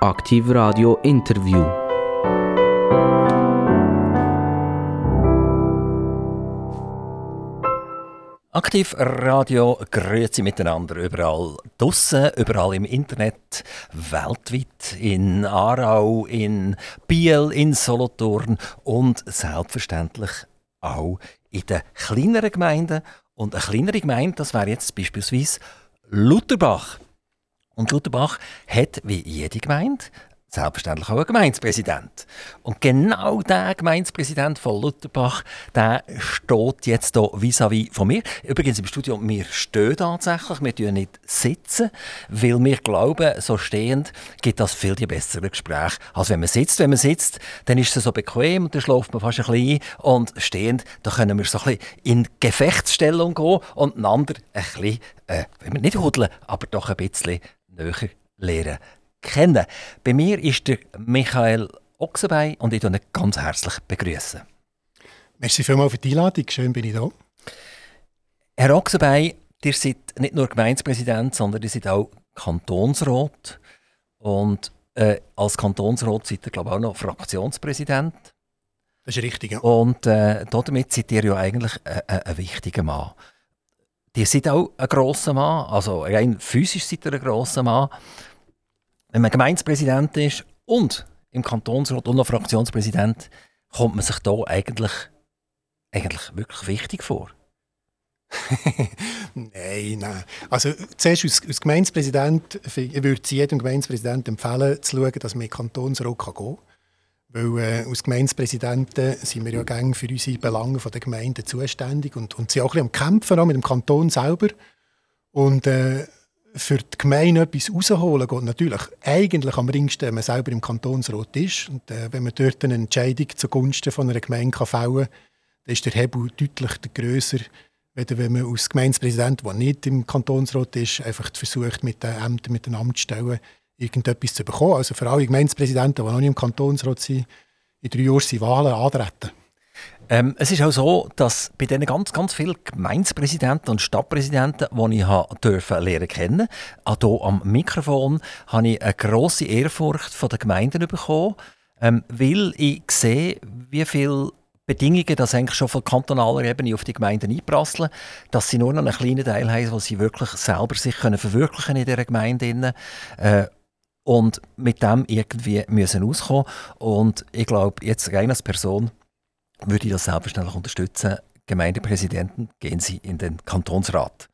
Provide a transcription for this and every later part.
Aktiv Radio Interview. Aktiv Radio, grüezi miteinander überall draussen, überall im Internet, weltweit, in Aarau, in Biel, in Solothurn und selbstverständlich auch in den kleineren Gemeinden. Und eine kleinere Gemeinde, das wäre jetzt beispielsweise Lutherbach. Und Lutherbach hat wie jede Gemeinde selbstverständlich auch ein Gemeindepräsident. Und genau der Gemeindepräsident von Lutherbach, der steht jetzt hier vis-à-vis von mir. Übrigens im Studio, wir stehen tatsächlich, wir sitzen nicht sitzen, weil wir glauben, so stehend gibt das viel die bessere Gespräche, als wenn man sitzt. Wenn man sitzt, dann ist es so bequem und dann schläft man fast ein bisschen ein. Und stehend, da können wir so ein bisschen in Gefechtsstellung gehen und einander ein bisschen, äh, wenn wir nicht hudeln, aber doch ein bisschen näher lernen kennen. Bei mir ist der Michael Ochsenbein und ich begrüße ihn ganz herzlich. begrüßen. Merci vielmals für die Einladung, schön bin ich da. Herr Ochsenbein, ihr seid nicht nur Gemeindepräsident, sondern ihr seid auch Kantonsrat. Und äh, als Kantonsrat seid ihr, glaube ich, auch noch Fraktionspräsident. Das ist richtig, ja. Und äh, damit seid ihr ja eigentlich ein, ein wichtiger Mann. Ihr seid auch ein grosser Mann, also rein physisch seid ihr ein grosser Mann wenn man Gemeindepräsident ist und im Kantonsrat und noch Fraktionspräsident, kommt man sich da eigentlich, eigentlich wirklich wichtig vor. nein, nein. Also zuerst als, als Gemeindepräsident, ich würde jedem Gemeindepräsidenten empfehlen, zu schauen, dass man in den Kantonsrat gehen kann. Weil äh, als Gemeindepräsidenten sind wir ja gerne für unsere Belange der Gemeinden zuständig und, und sind auch ein bisschen am Kämpfen auch mit dem Kanton selber. Und äh, für die Gemeinde etwas rausholen geht natürlich eigentlich am ringsten, wenn man selber im Kantonsrat ist. Und äh, wenn man dort eine Entscheidung zugunsten von einer Gemeinde kann fällen kann, dann ist der Hebel deutlich grösser, wenn man als Gemeindepräsident, der nicht im Kantonsrat ist, einfach versucht, mit den Ämtern, mit den Amtsstellen irgendetwas zu bekommen. Also für alle Gemeindepräsidenten, die noch nicht im Kantonsrat sind, in drei Jahren sind Wahlen antreten. Ähm, es ist auch so, dass bei diesen ganz, ganz vielen Gemeindepräsidenten und Stadtpräsidenten, die ich dürfen lernen kennen, auch hier am Mikrofon, habe ich eine grosse Ehrfurcht von den Gemeinden bekommen, ähm, weil ich sehe, wie viele Bedingungen, das eigentlich schon von kantonaler Ebene auf die Gemeinden einprasseln, dass sie nur noch einen kleinen Teil haben, wo sie wirklich selber sich können verwirklichen in dieser Gemeinde. Äh, und mit dem irgendwie müssen auskommen. Und ich glaube, jetzt rein als Person würde ich das selbstverständlich unterstützen. Gemeindepräsidenten gehen Sie in den Kantonsrat.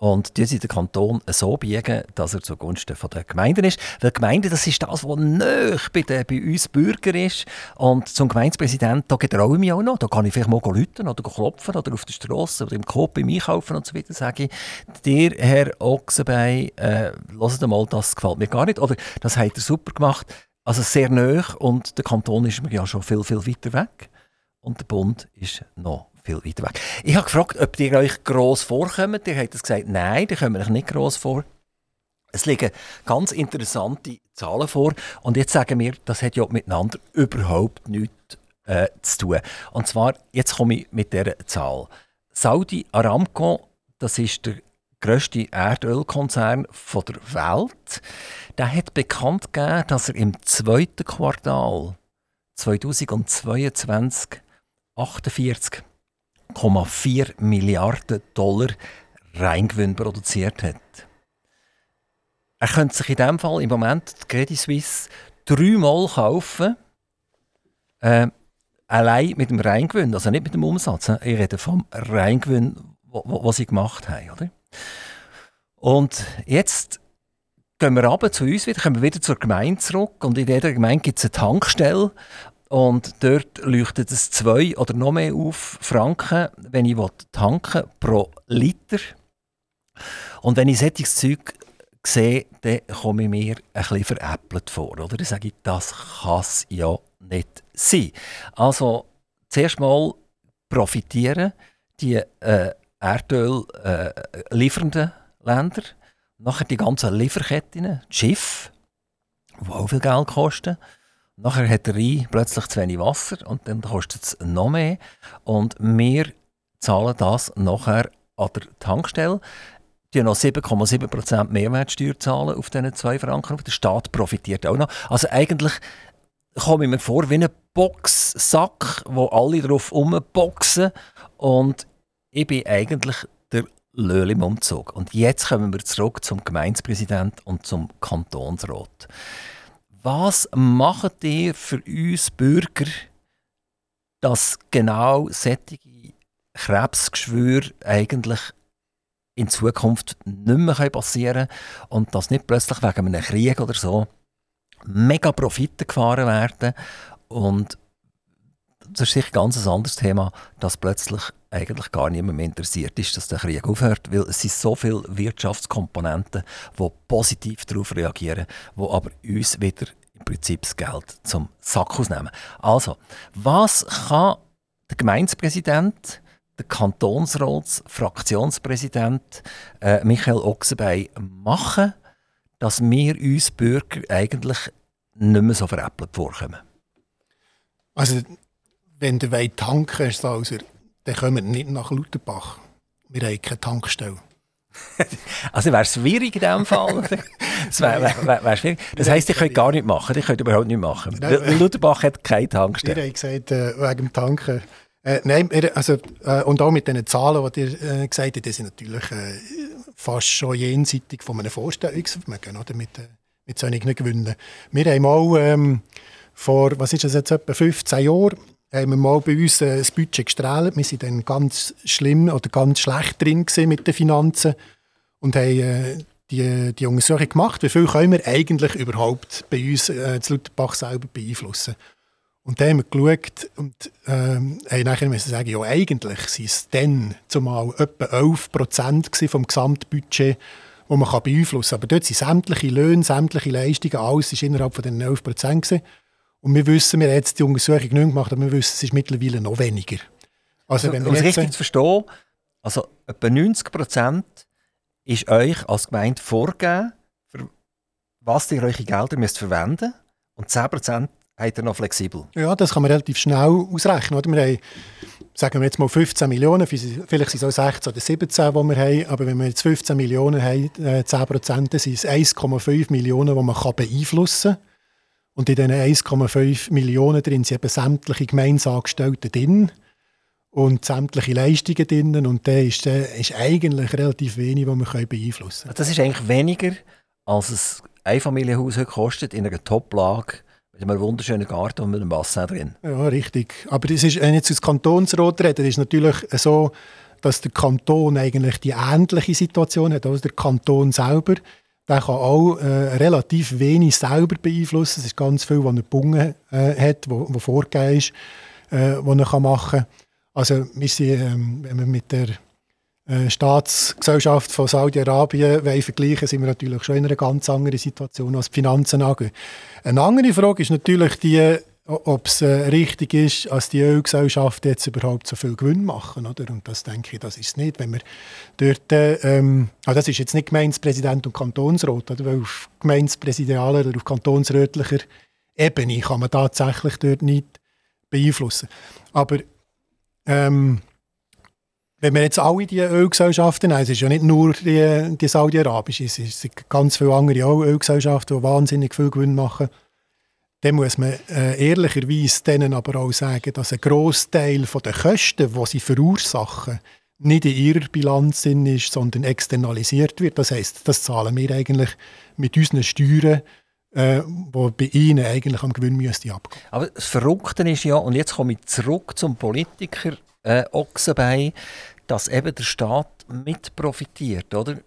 Und die sie den Kanton so biegen, dass er zugunsten der Gemeinden ist. Weil Gemeinde, das ist das, was nöch bei, den, bei uns Bürgern ist. Und zum Gemeindepräsidenten, da getraue ich mich auch noch. Da kann ich vielleicht mal rufen oder klopfen oder auf der Straße oder im Coop beim Einkaufen und so weiter. Sage ich, dir, Herr Ochsenbein, äh, hört mal, das gefällt mir gar nicht. Oder das hat er super gemacht. Also sehr nöch und der Kanton ist mir ja schon viel, viel weiter weg und der Bund ist noch viel weiter weg. Ich habe gefragt, ob ihr euch gross vorkommt. Ihr habt gesagt, nein, die kommen euch nicht gross vor. Es liegen ganz interessante Zahlen vor und jetzt sagen wir, das hat ja miteinander überhaupt nichts äh, zu tun. Und zwar, jetzt komme ich mit dieser Zahl. Saudi Aramco, das ist der grösste Erdölkonzern der Welt, der hat bekannt gegeben, dass er im zweiten Quartal 2022 48,4 Milliarden Dollar Reingewinn produziert hat. Er könnte sich in diesem Fall im Moment die Credit Suisse dreimal kaufen, äh, allein mit dem Reingewinn, also nicht mit dem Umsatz. Ich rede vom Reingewinn, was sie gemacht haben. Oder? Und jetzt gehen wir runter zu uns wieder, kommen wir wieder zur Gemeinde zurück und in jeder Gemeinde gibt es eine Tankstelle und dort leuchtet es zwei oder noch mehr auf Franken, wenn ich tanken pro Liter. Und wenn ich solches Zeug sehe, dann komme ich mir ein bisschen veräppelt vor. Oder? Dann sage ich, das kann es ja nicht sein. Also zuerst mal profitieren die äh, Erdöl äh, Länder, nachher die ganzen Lieferketten, die Schiffe, die auch viel Geld kosten, Nachher hat der Rhein plötzlich zu wenig Wasser und dann kostet es noch mehr. Und wir zahlen das nachher an der Tankstelle. die noch 7,7% Mehrwertsteuer zahlen auf diesen 2 Franken. Der Staat profitiert auch noch. Also eigentlich komme ich mir vor wie ein Boxsack, wo alle drauf rumboxen und ich bin eigentlich der Löhl im Umzug. Und jetzt kommen wir zurück zum Gemeindepräsident und zum Kantonsrat. Was macht ihr für uns Bürger, dass genau solche Krebsgeschwüre eigentlich in Zukunft nicht mehr passieren können und dass nicht plötzlich wegen einem Krieg oder so mega Profite gefahren werden und das ist sicher ganz ein anderes Thema, dass plötzlich eigentlich gar niemand mehr interessiert ist, dass der Krieg aufhört, weil es sind so viele Wirtschaftskomponenten, die positiv darauf reagieren, die aber uns wieder im Prinzip das Geld zum Sack ausnehmen. Also, was kann der Gemeindepräsident, der Kantonsratsfraktionspräsident äh, Michael Ochsenbein machen, dass wir uns Bürger eigentlich nicht mehr so veräppelt vorkommen? Also, wenn ihr wollt tanken Salzer, dann kommen wir nicht nach Lutherbach. Wir haben keine Tankstelle. also wäre es schwierig in diesem Fall. das wäre wär, wär schwierig. Das heisst, ich könnte gar nicht machen. Ich könnte überhaupt nicht machen. Nein, Lutherbach hat keine Tankstelle. Wir haben gesagt, äh, wegen dem Tanken. Äh, nein, also, äh, und auch mit den Zahlen, die ihr äh, gesagt habt, die sind natürlich äh, fast schon jenseitig von einem Vorstellungsvermögen, oder? Mit, äh, mit solchen Gewinnen. Wir haben auch ähm, vor, was ist das jetzt, etwa 15 Jahren, haben wir mal bei uns äh, das Budget gestrahlt. Wir waren dann ganz schlimm oder ganz schlecht drin mit den Finanzen und haben äh, die, die Untersuchung gemacht, wie viel können wir eigentlich überhaupt bei uns äh, zu Lutherbach selber beeinflussen. Und dann haben wir geschaut und ähm, haben nachher müssen sagen, ja eigentlich sind es dann zumal etwa 11 Prozent vom Gesamtbudget, das man beeinflussen kann. Aber dort sind sämtliche Löhne, sämtliche Leistungen, alles ist innerhalb von den 11 Prozent und wir wissen, wir haben jetzt die Untersuchung nicht gemacht, aber wir wissen, es ist mittlerweile noch weniger. Also, wenn um es richtig zu verstehen, also etwa 90 Prozent ist euch als Gemeinde vorgegeben, für was ihr eure Gelder müsst verwenden und 10 Prozent habt ihr noch flexibel. Ja, das kann man relativ schnell ausrechnen. Oder? Wir haben, sagen wir jetzt mal 15 Millionen, vielleicht sind es auch 16 oder 17, die wir haben, aber wenn wir jetzt 15 Millionen haben, 10 äh, Prozent, sind es 1,5 Millionen, die man beeinflussen kann. Und in diesen 1,5 Millionen drin sind eben sämtliche Gemeinsangestellte drin und sämtliche Leistungen drin. Und da ist, ist eigentlich relativ wenig, was wir beeinflussen können. Das ist eigentlich weniger, als ein Einfamilienhaus heute kostet in einer Top-Lage mit einem wunderschönen Garten und mit einem Bassin drin. Ja, richtig. Aber das ist, wenn jetzt das Kantonsrat reden, ist natürlich so, dass der Kanton eigentlich die ähnliche Situation hat, also der Kanton selber der kann auch äh, relativ wenig selber beeinflussen. Es ist ganz viel, was er gebunden äh, hat, wo vorgegeben ist, äh, was er kann machen kann. Also wir sind, ähm, wenn wir mit der äh, Staatsgesellschaft von Saudi-Arabien vergleichen, sind wir natürlich schon in einer ganz anderen Situation, als die Finanzen angeht. Eine andere Frage ist natürlich die, ob es äh, richtig ist, dass die Ölgesellschaften jetzt überhaupt so viel Gewinn machen. Oder? Und das denke ich, das ist es nicht. Wenn wir dort, äh, ähm, also das ist jetzt nicht Gemeindepräsident und Kantonsrat, oder? weil auf gemeindepräsidialer oder auf kantonsrätlicher Ebene kann man tatsächlich dort nicht beeinflussen. Aber ähm, wenn wir jetzt alle die Ölgesellschaften nehmen, es ist ja nicht nur die, die saudi-arabische, es sind ganz viele andere auch Ölgesellschaften, die wahnsinnig viel Gewinn machen dann muss man äh, ehrlicherweise denen aber auch sagen, dass ein Großteil der Kosten, die sie verursachen, nicht in ihrer Bilanz ist, sondern externalisiert wird. Das heißt, das zahlen wir eigentlich mit unseren Steuern, äh, wo bei ihnen eigentlich am Gewinn müsste abgehen. Aber das Verrückte ist ja, und jetzt komme ich zurück zum Politiker äh, Ochsenbein, dass eben der Staat mit profitiert, oder?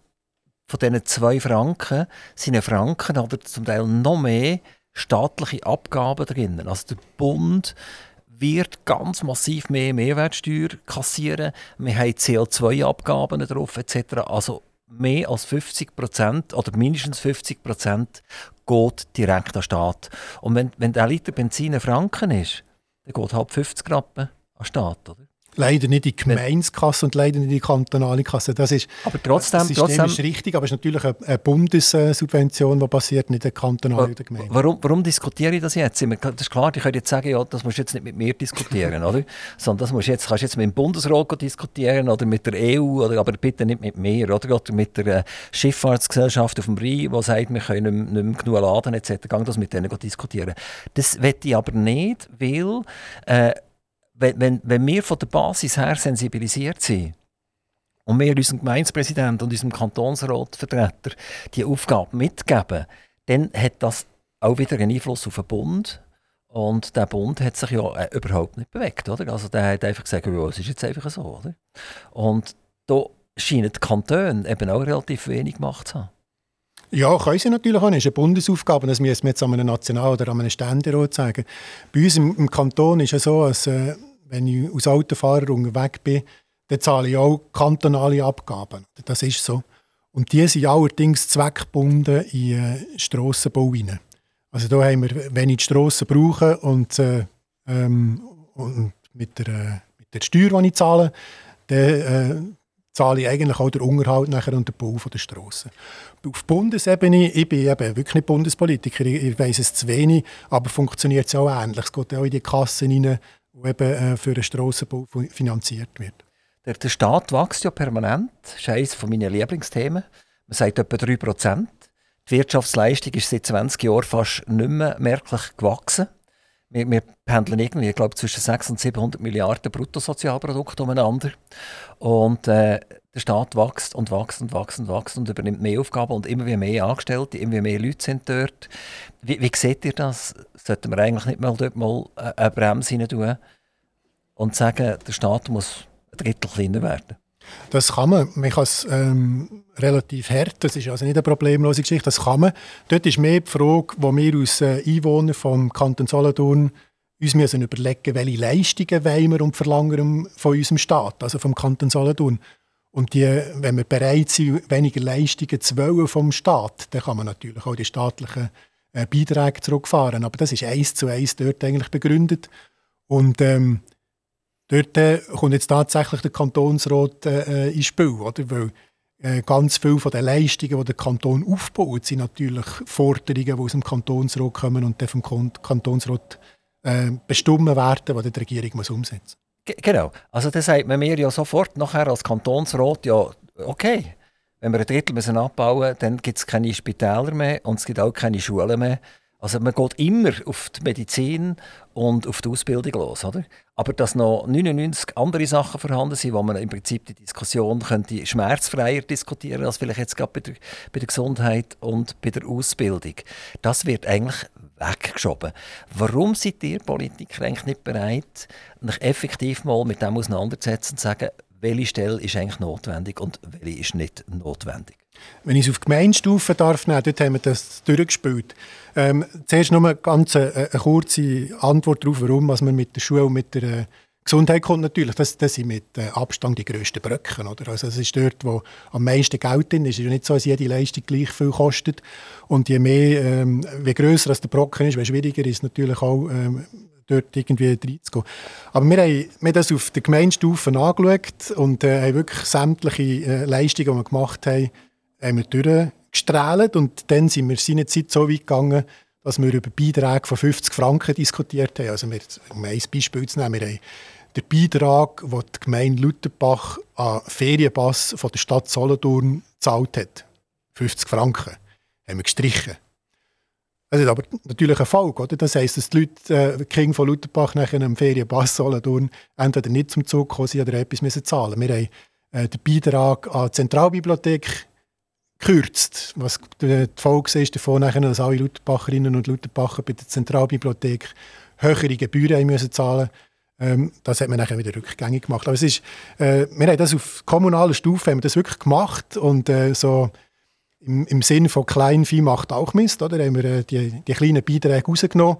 Von diesen zwei Franken sind Franken oder zum Teil noch mehr staatliche Abgaben drin. Also der Bund wird ganz massiv mehr Mehrwertsteuer kassieren. Wir haben CO2-Abgaben drauf etc. Also mehr als 50 Prozent oder mindestens 50 Prozent geht direkt an den Staat. Und wenn, wenn der Liter Benzin ein Franken ist, dann geht halt 50 Rappen an den Staat. Oder? Leider nicht die Gemeinskasse und leider nicht die kantonale Kasse. Das ist, aber trotzdem, das System trotzdem ist richtig, aber es ist natürlich eine, Bundessubvention, die passiert, nicht eine kantonale oder Gemeinde. Warum, warum diskutiere ich das jetzt? Das ist klar, ich könnte jetzt sagen, ja, das musst du jetzt nicht mit mir diskutieren, oder? Sondern das musst jetzt, kannst du jetzt mit dem Bundesrat diskutieren oder mit der EU, oder, aber bitte nicht mit mir, oder? Oder mit der äh, Schifffahrtsgesellschaft auf dem Rhein, die sagt, wir können nicht, mehr genug laden, etc. Gang das mit denen diskutieren. Das will ich aber nicht, weil... Äh, wenn, wenn, wenn wir von der Basis her sensibilisiert sind und wir unserem Gemeindepräsidenten und unserem Kantonsratvertreter die Aufgabe mitgeben, dann hat das auch wieder einen Einfluss auf den Bund. Und der Bund hat sich ja äh, überhaupt nicht bewegt. Oder? Also der hat einfach gesagt, ja, es ist jetzt einfach so. Oder? Und da scheinen die Kantone eben auch relativ wenig gemacht zu haben. Ja, können sie natürlich auch. Das ist eine Bundesaufgabe. Das müssen wir jetzt an einem National- oder an einem Ständerat sagen. Bei uns im, im Kanton ist es so, dass äh, wenn ich als Autofahrer unterwegs bin, dann zahle ich auch kantonale Abgaben. Das ist so. Und die sind allerdings zweckgebunden in äh, Strassenbau. Also da haben wir, wenn ich die Strassen brauche und, äh, ähm, und mit, der, mit der Steuer, die ich zahle, dann äh, zahle ich eigentlich auch den Unterhalt nachher und den Bau der Strassen. Auf Bundesebene, ich bin eben wirklich nicht Bundespolitiker, ich, ich weiss es zu wenig, aber funktioniert es auch ähnlich. Es geht auch in die Kassen rein, die eben äh, für den Strassenbau finanziert wird. Der, Staat wächst ja permanent. Das ist eines meiner Lieblingsthemen. Man sagt etwa 3 Prozent. Die Wirtschaftsleistung ist seit 20 Jahren fast nicht mehr merklich gewachsen. Wir, wir pendeln irgendwie, ich glaube, zwischen 600 und 700 Milliarden Bruttosozialprodukte umeinander. Und äh, der Staat wächst und wächst und wächst und wächst und übernimmt mehr Aufgaben und immer mehr Angestellte, immer mehr Leute sind dort. Wie, wie seht ihr das? Sollten wir eigentlich nicht mal dort mal eine Bremse rein tun und sagen, der Staat muss ein Drittel kleiner werden? Das kann man. Man kann es ähm, relativ hart, das ist also nicht eine problemlose Geschichte, das kann man. Dort ist mehr die Frage, wo wir als äh, Einwohner vom Kanton Solothurn uns müssen überlegen, welche Leistungen wollen wir und verlangen von unserem Staat, also vom Kanton Solothurn. Und die, wenn wir bereit sind, weniger Leistungen zu wollen vom Staat, dann kann man natürlich auch die staatlichen äh, Beiträge zurückfahren. Aber das ist eins zu eins dort eigentlich begründet. Und ähm, dort äh, kommt jetzt tatsächlich der Kantonsrat äh, ins Spiel, oder? Weil äh, ganz viele von den Leistungen, die der Kanton aufbaut, sind natürlich Forderungen, die aus dem Kantonsrat kommen und dann vom Kantonsrat äh, bestimmen werden, die die Regierung muss umsetzen muss. Genau. Also dann sagt man mir ja sofort nachher als Kantonsrat, ja, okay, wenn wir ein Drittel müssen abbauen müssen, dann gibt es keine Spitäler mehr und es gibt auch keine Schulen mehr. Also man geht immer auf die Medizin und auf die Ausbildung los, oder? Aber dass noch 99 andere Sachen vorhanden sind, wo man im Prinzip die Diskussion könnte schmerzfreier diskutieren als vielleicht jetzt gerade bei der, bei der Gesundheit und bei der Ausbildung, das wird eigentlich weggeschoben. Warum seid ihr Politiker eigentlich nicht bereit, sich effektiv mal mit dem auseinanderzusetzen und zu sagen, welche Stelle ist eigentlich notwendig und welche ist nicht notwendig? Wenn ich es auf Gemeinstufe darf nehmen, dort haben wir das durchgespielt. Ähm, zuerst nur eine ganz eine, eine kurze Antwort darauf, warum was man mit der Schule und mit der äh, Gesundheit kommt natürlich, das, das sind mit äh, Abstand die grössten Brücken. Oder? Also das ist dort, wo am meisten Geld drin ist. Es ist ja nicht so, dass jede Leistung gleich viel kostet. Und je mehr, ähm, je grösser der Brocken ist, je schwieriger ist es natürlich auch, ähm, dort irgendwie reinzugehen. Aber wir haben, wir haben das auf der Gemeinstufe angeschaut und äh, haben wirklich sämtliche äh, Leistungen, die wir gemacht haben, haben wir durchgestrahlt. Und dann sind wir seinerzeit so weit gegangen, dass wir über Beiträge von 50 Franken diskutiert haben. Also wir, um ein Beispiel zu nehmen, wir haben den Beitrag, den die Gemeinde Lutherbach an Ferienpass von der Stadt Solothurn gezahlt hat, 50 Franken, haben wir gestrichen. Das ist aber natürlich ein Fall. Oder? Das heisst, dass die Leute, äh, die Kinder von Lutherbach nach einem Ferienpass Solothurn entweder nicht zum Zug kommen oder etwas müssen zahlen Wir haben äh, den Beitrag an die Zentralbibliothek gekürzt. Was die Folge ist davon, dass alle Lutherbacherinnen und Lutherbachern bei der Zentralbibliothek höhere Gebühren müssen zahlen ähm, Das hat man dann wieder rückgängig gemacht. Aber es ist, äh, wir haben das auf kommunaler Stufe haben wir das wirklich gemacht und äh, so im, im Sinn von Kleinvieh macht auch Mist, oder? Haben wir äh, die, die kleinen Beiträge rausgenommen.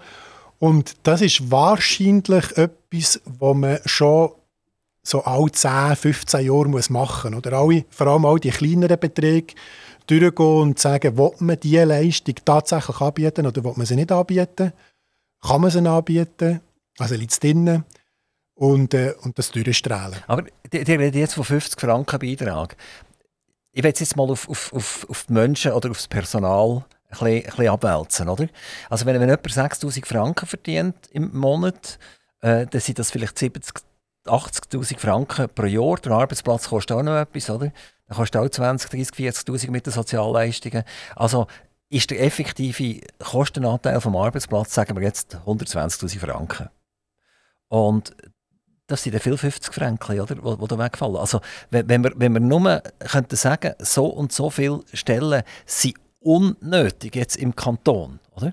Und das ist wahrscheinlich etwas, was man schon so alle 10, 15 Jahre machen muss. Alle, vor allem all die kleineren Beträge durchgehen und sagen, will man diese Leistung tatsächlich anbieten oder will man sie nicht anbieten? Kann man sie anbieten? Also liegt es drinnen? und, äh, und das durchstrahlen. Aber die, die reden jetzt von 50 Franken Beitrag. Ich will jetzt mal auf, auf, auf, auf die Menschen oder auf das Personal ein bisschen, ein bisschen abwälzen. Oder? Also wenn, wenn jemand 60'000 Franken verdient im Monat, äh, dann sind das vielleicht 70 80'000 Franken pro Jahr. Der Arbeitsplatz kostet auch noch etwas, oder? Dann kostet auch 20, 30, 40'000 mit den Sozialleistungen. Also ist der effektive Kostenanteil vom Arbeitsplatz, sagen wir jetzt, 120'000 Franken. Und das sind dann viele 50 Franken, oder, die, die da wegfallen. Also, wenn, wenn, wir, wenn wir nur könnten sagen, so und so viele Stellen sind unnötig jetzt im Kanton, oder?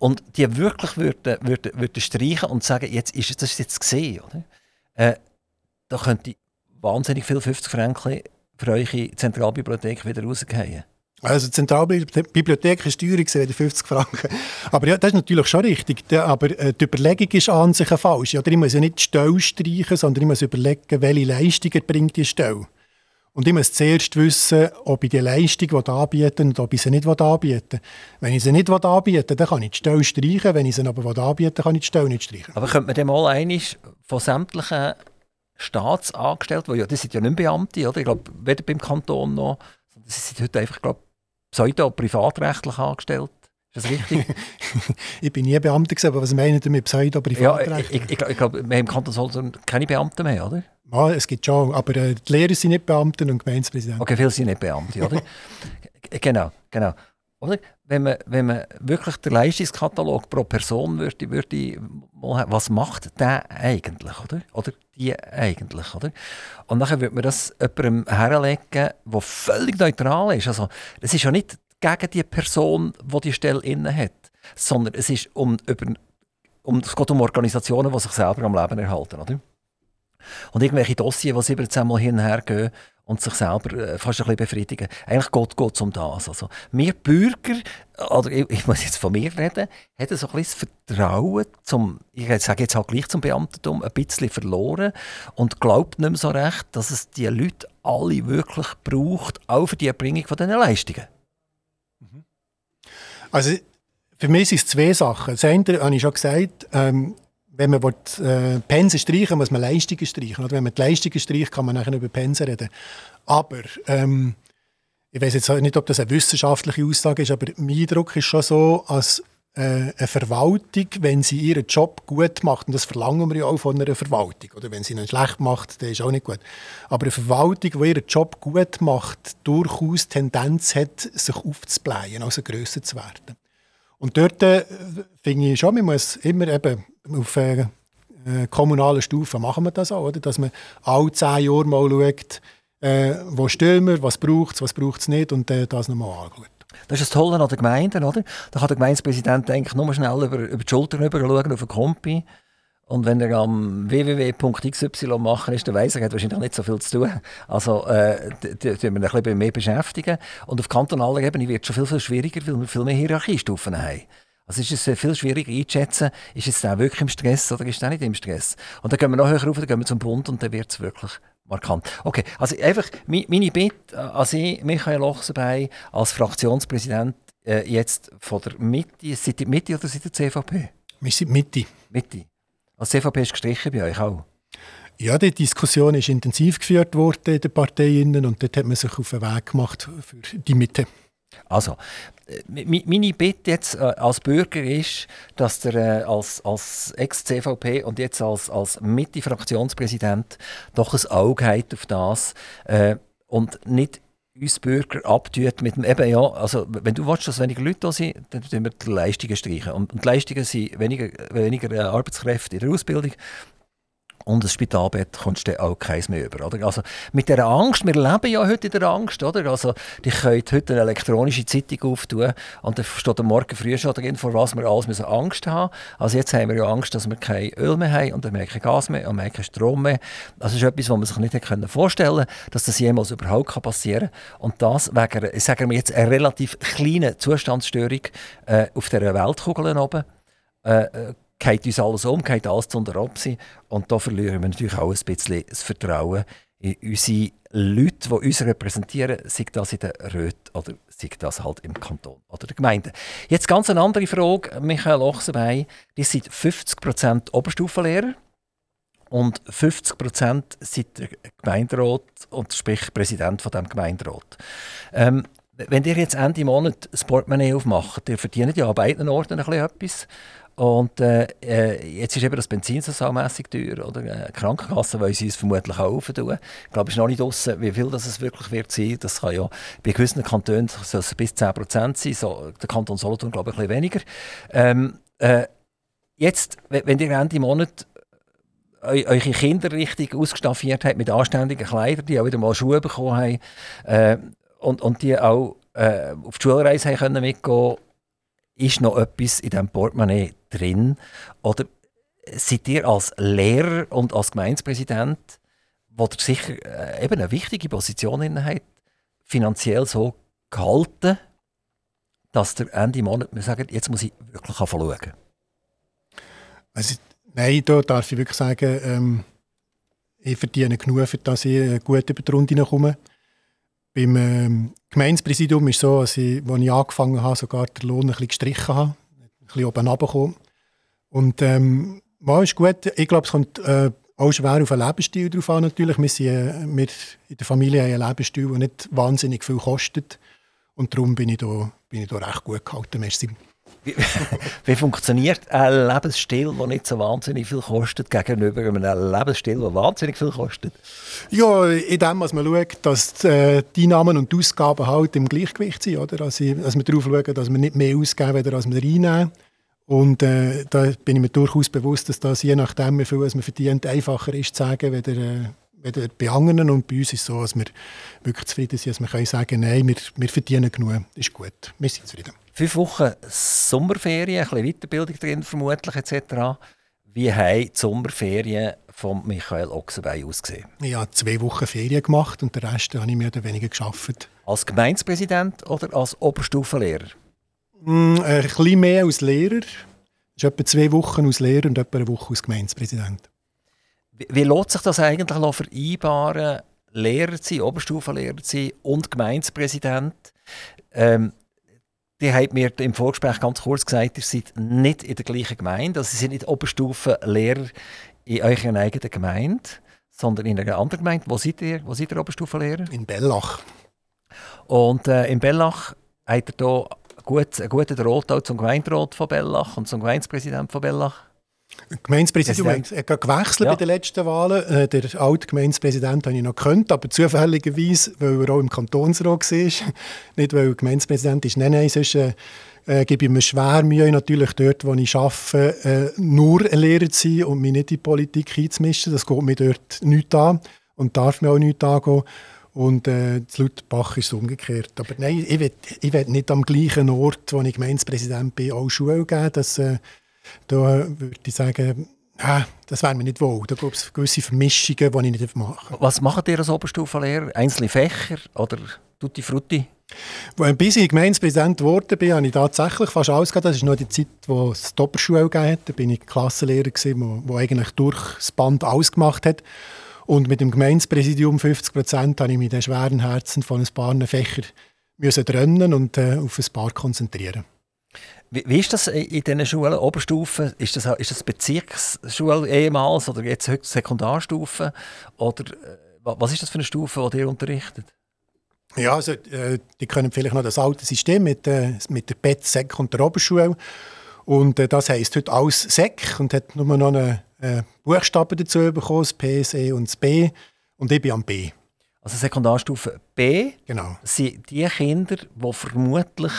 Und die wirklich würden, würden, würden streichen und sagen, jetzt ist das jetzt gesehen, oder? Äh, da könnte wahnsinnig viel 50 Franken für eure Zentralbibliothek wieder rausgehen. Also die Zentralbibliothek ist teurer gewesen, 50 Franken. Aber ja, das ist natürlich schon richtig. Aber äh, die Überlegung ist an sich falsch. Oder ich muss ja nicht die Stelle streichen, sondern ich muss überlegen, welche Leistungen bringt die Stelle. Und ich muss zuerst wissen, ob ich die Leistung anbieten und ob ich sie nicht anbieten Wenn ich sie nicht anbieten dann kann ich die Stelle streichen. Wenn ich sie aber anbieten kann ich die Stelle nicht streichen. Aber könnte man dann mal einig von sämtlichen Staatsangestellten, ja, das sind ja nicht Beamte, oder? Ich glaube, weder beim Kanton noch, das sind heute einfach, glaube pseudo-privatrechtlich angestellt. Ist das richtig? ich bin nie Beamter gewesen, aber was meinen Sie mit pseudo-privatrechtlich? Ja, ich, ich, ich glaube, wir haben im Kanton Solothurn keine Beamten mehr, oder? Ja, es gibt schon, aber äh, die Lehrer sind nicht Beamte und Gemeindepräsidenten. Okay, viele sind nicht Beamte, oder? genau, genau. Oder? Wenn, man, wenn man wirklich den Leistungskatalog pro Person würde, würde was macht der eigentlich, oder? Oder die eigentlich, oder? Und dann würde man das jemandem herlegen, der völlig neutral ist. Also, es ist ja nicht gegen die Person, die die Stelle inne hat, sondern es ist um, über, um, es geht um Organisationen, die sich selber am Leben erhalten, oder? Und irgendwelche Dossiers, die 17 Mal hin und her gehen und sich selber äh, fast ein bisschen befriedigen. Eigentlich geht es um das. Also, wir Bürger, oder ich, ich, muss jetzt von mir reden, haben so ein bisschen das Vertrauen zum, ich sage jetzt halt gleich zum Beamtentum, ein bisschen verloren und glaubt nicht mehr so recht, dass es die Leute alle wirklich braucht, auch für die Erbringung von diesen Leistungen. Mhm. Also für mich sind es zwei Sachen. Das eine habe ich schon gesagt, ähm, wenn man will, äh, Pensen streichen muss man Leistungen streichen. Oder wenn man die Leistungen streicht, kann man nachher über Pensen reden. Aber ähm, ich weiß jetzt nicht, ob das eine wissenschaftliche Aussage ist, aber mein Eindruck ist schon so, als äh, eine Verwaltung, wenn sie ihren Job gut macht, und das verlangen wir ja auch von einer Verwaltung, oder wenn sie ihn schlecht macht, dann ist auch nicht gut. Aber eine Verwaltung, die ihren Job gut macht, durchaus Tendenz hat, sich aufzublähen, also grösser zu werden. Und dort äh, finde ich schon, man muss immer eben auf äh, äh, kommunaler Stufe machen wir das auch, oder? dass man alle zehn Jahre mal schaut, äh, wo stehen wir, was braucht es, was braucht es nicht und äh, das nochmal anschaut. Das ist das Tolle an der Gemeinde, oder? Da kann der Gemeindepräsident eigentlich nur schnell über, über die Schulter schauen auf den Kompi und wenn er am www.xy machen ist, dann weiss er, hat wahrscheinlich nicht so viel zu tun. Also, äh, da tun wir ein bisschen mehr beschäftigen. Und auf kantonaler Ebene wird es schon viel, viel schwieriger, weil wir viel mehr Hierarchiestufen haben. Also ist es viel schwieriger einzuschätzen, ist es auch wirklich im Stress oder ist es nicht im Stress. Und dann gehen wir noch höher rauf, dann gehen wir zum Bund und dann wird es wirklich markant. Okay, also einfach meine Bitte an Sie, Michael Lochsenbein, als Fraktionspräsident äh, jetzt von der Mitte, seid ihr Mitte oder seid ihr CVP? Wir sind Mitte. Mitte. Als CVP ist gestrichen bei euch auch? Ja, die Diskussion ist intensiv geführt worden in den Parteien und dort hat man sich auf den Weg gemacht für die Mitte. Also, äh, meine Bitte jetzt äh, als Bürger ist, dass der äh, als, als Ex-CVP und jetzt als, als Mitte-Fraktionspräsident doch ein Auge hat auf das äh, und nicht uns Bürger abtut mit dem, eben ja, also wenn du willst, dass weniger Leute da sind, dann tun wir die Leistungen streichen. Und, und die Leistungen sind weniger, weniger Arbeitskräfte in der Ausbildung und ein Spitalbett kommst du auch keins mehr über. Oder? Also mit dieser Angst, wir leben ja heute in der Angst, oder? Also die können heute eine elektronische Zeitung auftun und dann steht am Morgen früh schon vor was wir alles müssen Angst haben. Also jetzt haben wir ja Angst, dass wir kein Öl mehr haben und dann haben wir kein Gas mehr und wir haben keinen Strom mehr. Das ist etwas, was man sich nicht hätte vorstellen können, dass das jemals überhaupt passieren kann. Und das wegen, ich sage mir jetzt, einer relativ kleinen Zustandsstörung äh, auf dieser Weltkugel oben. Äh, äh geht uns alles um, geht alles zu Opsi. Und da verlieren wir natürlich auch ein bisschen das Vertrauen in unsere Leute, die uns repräsentieren, sei das in der Röt oder sei das halt im Kanton oder der Gemeinde. Jetzt ganz eine andere Frage, Michael Ochsenbein. Die sind 50% Oberstufenlehrer und 50 Prozent sind der Gemeinderat und sprich Präsident von dem Gemeinderat. Ähm, wenn ihr jetzt Ende Monat das Portemonnaie aufmacht, ihr verdient ja an beiden Orten ein bisschen etwas. Und äh, äh, jetzt ist eben das Benzin so saumässig teuer. Oder? Äh, Krankenkassen wollen sie es vermutlich auch aufentun. Ich glaube, es ist noch nicht draussen, wie viel das wirklich wird sein. Das kann ja bei gewissen Kantonen so bis 10 Prozent sein. So, der Kanton Solothurn glaube ich ein bisschen weniger. Ähm, äh, jetzt, wenn ihr Ende Monat eu eure Kinder richtig ausgestaffiert habt mit anständigen Kleidern, die auch wieder mal Schuhe bekommen haben äh, und, und die auch äh, auf die Schulreise haben können mitgehen ist noch etwas in diesem Portemonnaie drin? Oder seid ihr als Lehrer und als Gemeindepräsident, wo ihr sicher äh, eben eine wichtige Position in habt, finanziell so gehalten, dass der Ende Monat sagt, jetzt muss ich wirklich schauen? Also, nein, da darf ich wirklich sagen, ähm, ich verdiene genug, für dass ich gut über die Runde komme. Beim ähm, Gemeindepräsidium ist es so, dass ich, als ich angefangen habe, sogar den Lohn ein bisschen gestrichen habe, ein bisschen oben runtergekommen. Und ähm, mal ist gut. Ich glaube, es kommt äh, auch schwer auf den Lebensstil drauf an natürlich. Wir, sind, äh, wir in der Familie haben einen Lebensstil, der nicht wahnsinnig viel kostet. Und darum bin ich da, bin ich da recht gut gehalten. Merci. Wie, wie, funktioniert ein Lebensstil, der nicht so wahnsinnig viel kostet, gegenüber einem Lebensstil, der wahnsinnig viel kostet? Ja, in dem, was man schaut, dass äh, die Einnahmen und die Ausgaben halt im Gleichgewicht sind. Oder? Also, dass wir darauf schauen, dass wir nicht mehr ausgeben, als wir reinnehmen. Und äh, da bin ich mir durchaus bewusst, dass das je nachdem, wie viel man verdient, einfacher ist zu sagen, weder, äh, weder bei anderen. Und bei uns ist es so, dass wir wirklich zufrieden sind, dass wir können sagen nein, wir, wir verdienen genug, ist gut, wir sind zufrieden. Fünf Wochen Sommerferien, ein bisschen Weiterbildung drin vermutlich etc. Wie haben die Sommerferien von Michael Ochsenbein ausgesehen? Ich habe zwei Wochen Ferien gemacht und den Rest habe ich mehr oder weniger geschafft. Als Gemeindepräsident oder als Oberstufenlehrer? Mm, ein bisschen mehr als Lehrer. Das ist etwa zwei Wochen als Lehrer und etwa eine Woche als Gemeindepräsident. Wie, wie lässt sich das eigentlich vereinbaren, Lehrer zu sein, Oberstufenlehrer zu sein und Gemeindepräsident? Ähm, die haben mir im Vorgespräch ganz kurz gesagt, ihr seid nicht in der gleichen Gemeinde. Also, sie sind nicht Oberstufenlehrer in eurer eigenen Gemeinde, sondern in einer anderen Gemeinde. Wo seid ihr, wo seid ihr Oberstufenlehrer? In Bellach. Und äh, in Bellach habt ihr hier gut, einen guten Draht auch zum Gemeinderat von Bellach und zum Gemeindepräsidenten von Bellach? Gemeindepräsidium hat, gewechselt ja. bei den letzten Wahlen. Äh, der alte Gemeindepräsident habe ich noch gekannt, aber zufälligerweise, weil er auch im Kantonsrat war. Nicht, weil er Gemeindepräsident ist. Nein, nein, sonst äh, äh, gebe ich mir schwer Mühe, natürlich dort, wo ich arbeite, äh, nur ein Lehrer zu sein und mich nicht in die Politik einzumischen. Das geht mir dort nicht an und darf mir auch nicht angehen. Und äh, zu Lutbach ist es umgekehrt. Aber nein, ich will, ich will nicht am gleichen Ort, wo ich Gemeindepräsident bin, auch Schule geben. Das, äh, da würde ich sagen, ah, das wäre mir nicht wohl. Da gibt es gewisse Vermischungen, die ich nicht machen darf. Was macht ihr als Oberstufenlehrer? Einzelne Fächer oder tutti frutti? Bis ich Gemeindepräsident geworden bin, habe ich tatsächlich fast alles gehabt. Das ist noch die Zeit, wo es die Oberschule gab. Da bin ich Klassenlehrer, der eigentlich durch das Band alles gemacht hat. Und mit dem Gemeindepräsidium 50 Prozent habe ich mich den schweren Herzen von ein paar Fächern müssen trennen und äh, auf ein paar konzentrieren. Wie, wie, ist das in diesen Schulen, Oberstufen? Ist das, ist das Bezirksschule ehemals oder jetzt heute Sekundarstufe? Oder äh, was ist das für eine Stufe, die ihr unterrichtet? Ja, also, äh, die können vielleicht noch das alte System mit, äh, mit der BET, Sek und der Oberschule. Und äh, das heisst heute alles Sek und hat nur noch eine äh, Buchstaben dazu bekommen, das P, das E und das B. Und ich bin am B. Also Sekundarstufe B genau. sind die Kinder, die vermutlich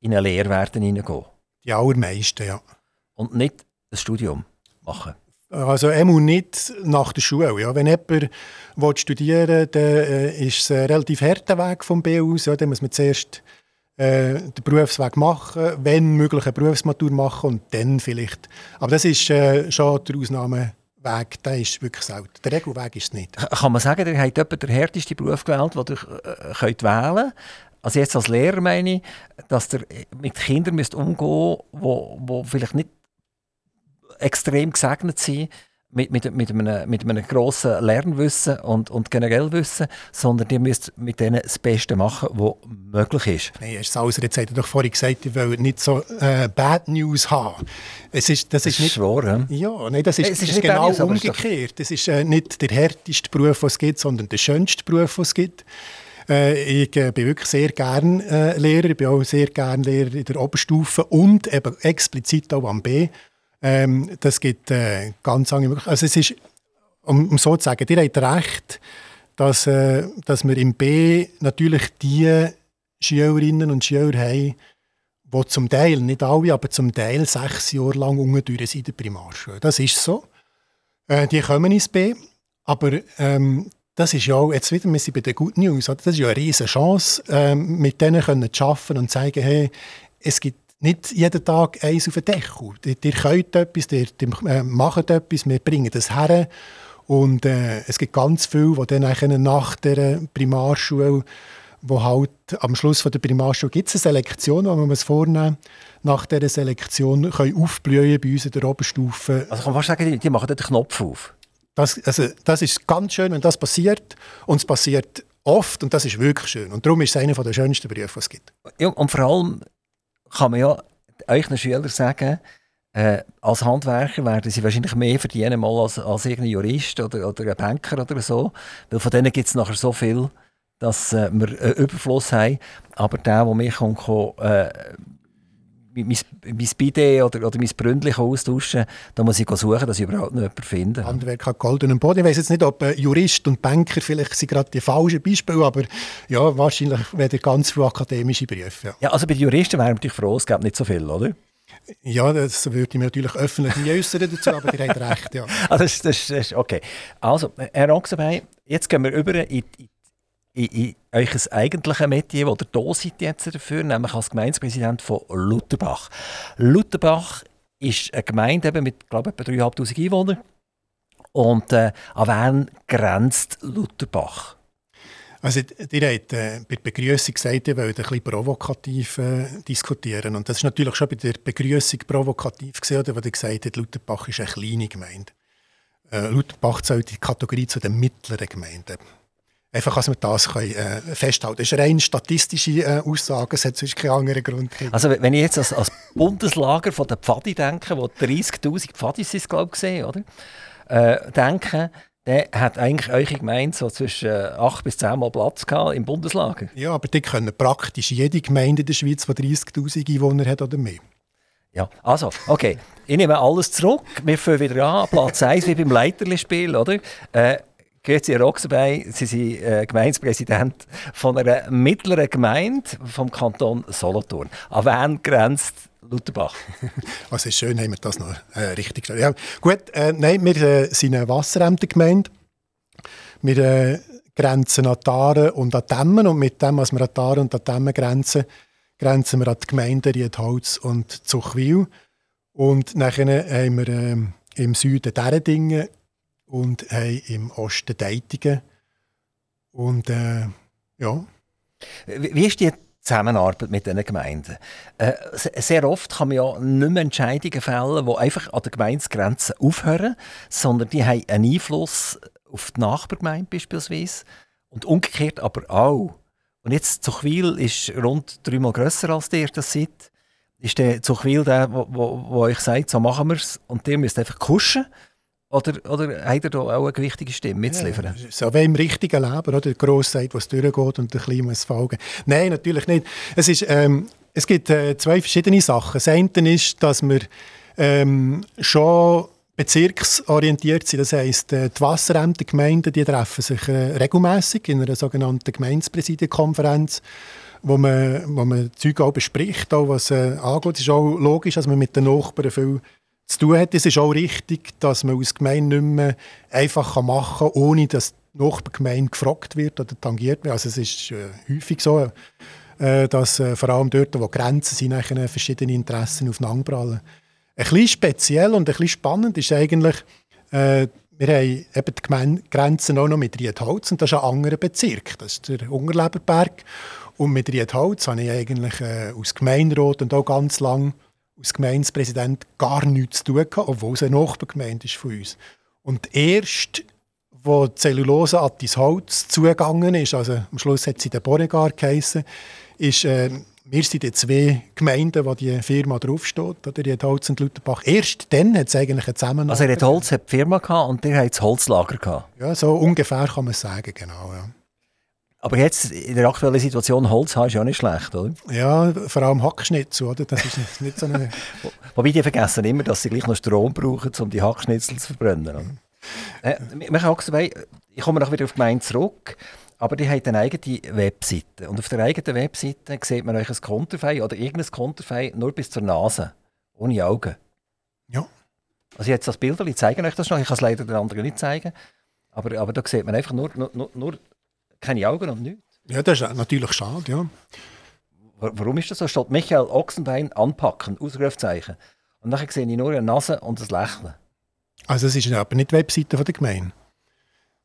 in eine Lehre werden hineingehen. Die allermeisten, ja. Und nicht ein Studium machen. Also immer nicht nach der Schule. Ja. Wenn jemand studieren will, dann äh, ist es ein relativ harter Weg vom B aus. Ja. Dann muss man zuerst äh, den Berufsweg machen, wenn möglich eine Berufsmatur machen und dann vielleicht. Aber das ist äh, schon der Ausnahmeweg, der ist wirklich selten. Der Regelweg ist es nicht. Kann man sagen, ihr habt etwa den härtesten Beruf gewählt, den ihr äh, könnt wählen Also jetzt als Lehrer meine ich, dass ihr mit Kindern müsst umgehen müsst, die vielleicht nicht extrem gesegnet sind mit, mit, mit, einem, mit einem grossen Lernwissen und, und generell Wissen, sondern ihr müsst mit denen das Beste machen, was möglich ist. Nein, Herr Sauser, jetzt hat er doch vorhin gesagt, ich will nicht so äh, Bad News haben. Es ist, das, das ist nicht... Schwor, ja, nein, das ist, es ist, ist genau News, umgekehrt. Das ist äh, nicht der härteste Beruf, den es gibt, sondern der schönste Beruf, den es gibt. Äh, ich äh, bin wirklich sehr gerne äh, Lehrer. Ich bin auch sehr gerne Lehrer in der Oberstufe und eben explizit auch am B. Ähm, das gibt äh, ganz andere Möglichkeiten. Also es ist, um, um, so zu sagen, ihr habt recht, dass, äh, dass wir im B natürlich die Schülerinnen und Schüler haben, die zum Teil, nicht alle, aber zum Teil sechs Jahre lang unten sind in der Primarschule. Das ist so. Äh, die kommen ins B, aber ähm, das ist ja auch, jetzt wieder, wir sind bei den Good News, das ist ja eine riesige Chance, ähm, mit denen können zu arbeiten und zu sagen, hey, es gibt nicht jeden Tag eins auf den Deckel. Ihr, ihr könnt etwas, ihr, ihr äh, macht etwas, wir bringen das her. Und äh, es gibt ganz viele, die dann nach der Primarschule, wo halt am Schluss von der Primarschule gibt es eine Selektion, wo man es vornehmen nach dieser Selektion können aufblühen bei uns in der Oberstufe. Also kann man fast sagen, die, die machen den Knopf auf? Das, also, das ist ganz schön, wenn das passiert. Und es passiert oft und das ist wirklich schön. Und darum ist es einer der schönsten Berufe, die es gibt. Ja, und vor allem kann man ja euch Schülern sagen, äh, als Handwerker werden sie wahrscheinlich mehr verdienen mal als, als irgendein Jurist oder, oder ein Banker oder so. Weil von denen gibt es nachher so viel, dass äh, wir äh, Überfluss haben. Aber der, der mich kann, äh, mein, mein Bide oder, oder mein Bründchen austauschen da muss ich suchen, dass ich überhaupt noch jemanden finde. Handwerk hat goldenen Boden. Ich weiß jetzt nicht, ob Jurist und Banker vielleicht sind gerade die falschen Beispiele, aber ja, wahrscheinlich werden ganz viele akademische Berufe. Ja. ja, also bei den Juristen wären wir natürlich froh, es gibt nicht so viel, oder? Ja, das würde ich mir natürlich öffentlich nie äußern dazu, aber ihr habt recht, ja. Also das, das, das, okay. Also, Herr Ochsenbein, jetzt gehen wir über in, in in, in euch eigentliches Metier, das ihr da seid jetzt dafür, nämlich als Gemeindepräsident von Lutherbach. Lutherbach ist eine Gemeinde eben mit, glaube ich, etwa 3'500 Einwohnern. Und äh, an wen grenzt Lutherbach? Also, ihr habt äh, bei der Begrüßung gesagt, ihr wollt ein bisschen provokativ äh, diskutieren. Und das ist natürlich schon bei der Begrüßung provokativ gesehen, wo ihr gesagt habt, Lutherbach ist eine kleine Gemeinde. Äh, Lutherbach zählt die Kategorie zu den mittleren Gemeinden. Einfach, dass wir das können, äh, festhalten können. Das ist eine rein statistische äh, Aussage, es hat sonst keinen anderen Grund. Also wenn ich jetzt als, als Bundeslager von der Pfadi denke, wo 30'000 Pfadis sind, glaube ich, gesehen, oder? Äh, denke, der hat eigentlich eure Gemeinde so zwischen 8 äh, bis 10 Mal Platz gehabt im Bundeslager. Ja, aber die können praktisch jede Gemeinde in der Schweiz, die 30'000 Einwohner hat oder mehr. Ja, also, okay. Ich nehme alles zurück. Wir fangen wieder an. Platz 1 wie beim Leiterli-Spiel, oder? Äh, Grüezi Roxenbein, Sie sind äh, Gemeindepräsident von einer mittleren Gemeinde vom Kanton Solothurn. An wen grenzt Lutherbach? Also ist schön, haben wir das noch äh, richtig gesagt. Ja, gut, äh, nein, wir äh, sind eine Wasserämtergemeinde. Wir äh, grenzen an Taren und an Dämmen und mit dem, was wir an Taren und an Dämmen grenzen, grenzen wir an die Gemeinden Riedholz und Zuchwil. Und nachher haben wir äh, im Süden Derdingen und haben im Osten Deitigen. Und äh, ja. Wie ist die Zusammenarbeit mit diesen Gemeinden? Äh, sehr oft kann man ja nicht mehr Entscheidungen fällen, die einfach an der Gemeindegrenze aufhören, sondern die haben einen Einfluss auf die Nachbargemeinde beispielsweise und umgekehrt aber auch. Und jetzt Zuchwil ist rund dreimal grösser als ihr das seid. Ist der Zuchwil der, wo, euch sagt, so machen wir es und ihr müsst einfach kuschen? Oder, oder hat er da auch eine gewichtige Stimme mitzuliefern? Ja, so wie im richtigen Leben, oder? Der Gross sagt, was durchgeht und der Kleine muss folgen. Nein, natürlich nicht. Es, ist, ähm, es gibt äh, zwei verschiedene Sachen. Das eine ist, dass wir ähm, schon bezirksorientiert sind. Das heisst, äh, die Wasserämtergemeinden die treffen sich äh, regelmäßig in einer sogenannten Gemeindepräsidienkonferenz wo man, wo man Zeug auch bespricht, auch was äh, angeht. Es ist auch logisch, dass man mit den Nachbarn viel zu tun hat. Es ist auch richtig, dass man aus Gemeinde nicht mehr einfach machen kann, ohne dass die Nachbargemeinde gefragt wird oder tangiert wird. Also es ist äh, häufig so, äh, dass äh, vor allem dort, wo Grenzen sind, verschiedene Interessen aufeinanderprallen. Ein bisschen speziell und ein bisschen spannend ist eigentlich, äh, wir haben eben die Gemeinde Grenzen auch noch mit Riedholz und das ist ein anderer Bezirk, das ist der Ungerleberberg. Und mit Riedholz habe ich eigentlich äh, aus Gemeinderat und auch ganz lang als Gemeindepräsident gar nichts zu tun gehabt, obwohl es eine Nachbargemeinde ist von uns. Und erst, wo die Zellulose an das Holz zugegangen ist, also am Schluss hat sie den Boregar geheissen, ist, äh, wir sind die zwei Gemeinden, wo die Firma draufsteht, oder? Die Holz und Lutherbach. Erst dann hat es eigentlich eine Zusammenarbeit. Also, ihr Holz, hat die Firma gehabt und ihr habt das Holzlager gehabt. Ja, so ungefähr kann man es sagen, genau. Ja. Aber jetzt in der aktuellen Situation Holz haben ist ja auch nicht schlecht, oder? Ja, vor allem Hackschnitzel, oder? Das ist nicht, nicht so eine... Wobei die vergessen immer, dass sie gleich noch Strom brauchen, um die Hackschnitzel zu verbrennen. Äh, ich komme noch wieder auf die Gemeinde zurück, aber die hat eine eigene Webseite. Und auf der eigenen Webseite sieht man euch ein Konterfei oder irgendein Konterfei nur bis zur Nase, ohne Augen. Ja. Also jetzt das Bild, ich zeige euch das noch, ich kann es leider den anderen nicht zeigen, aber, aber da sieht man einfach nur, nur, nur keine Augen und nichts. Ja, das ist natürlich schade, ja. Warum ist das so? Steht Michael Ochsenbein anpacken, Ausrufzeichen. Und dann sehe ich nur eine Nase und ein Lächeln. Also es ist aber nicht die Webseite der Gemeinde.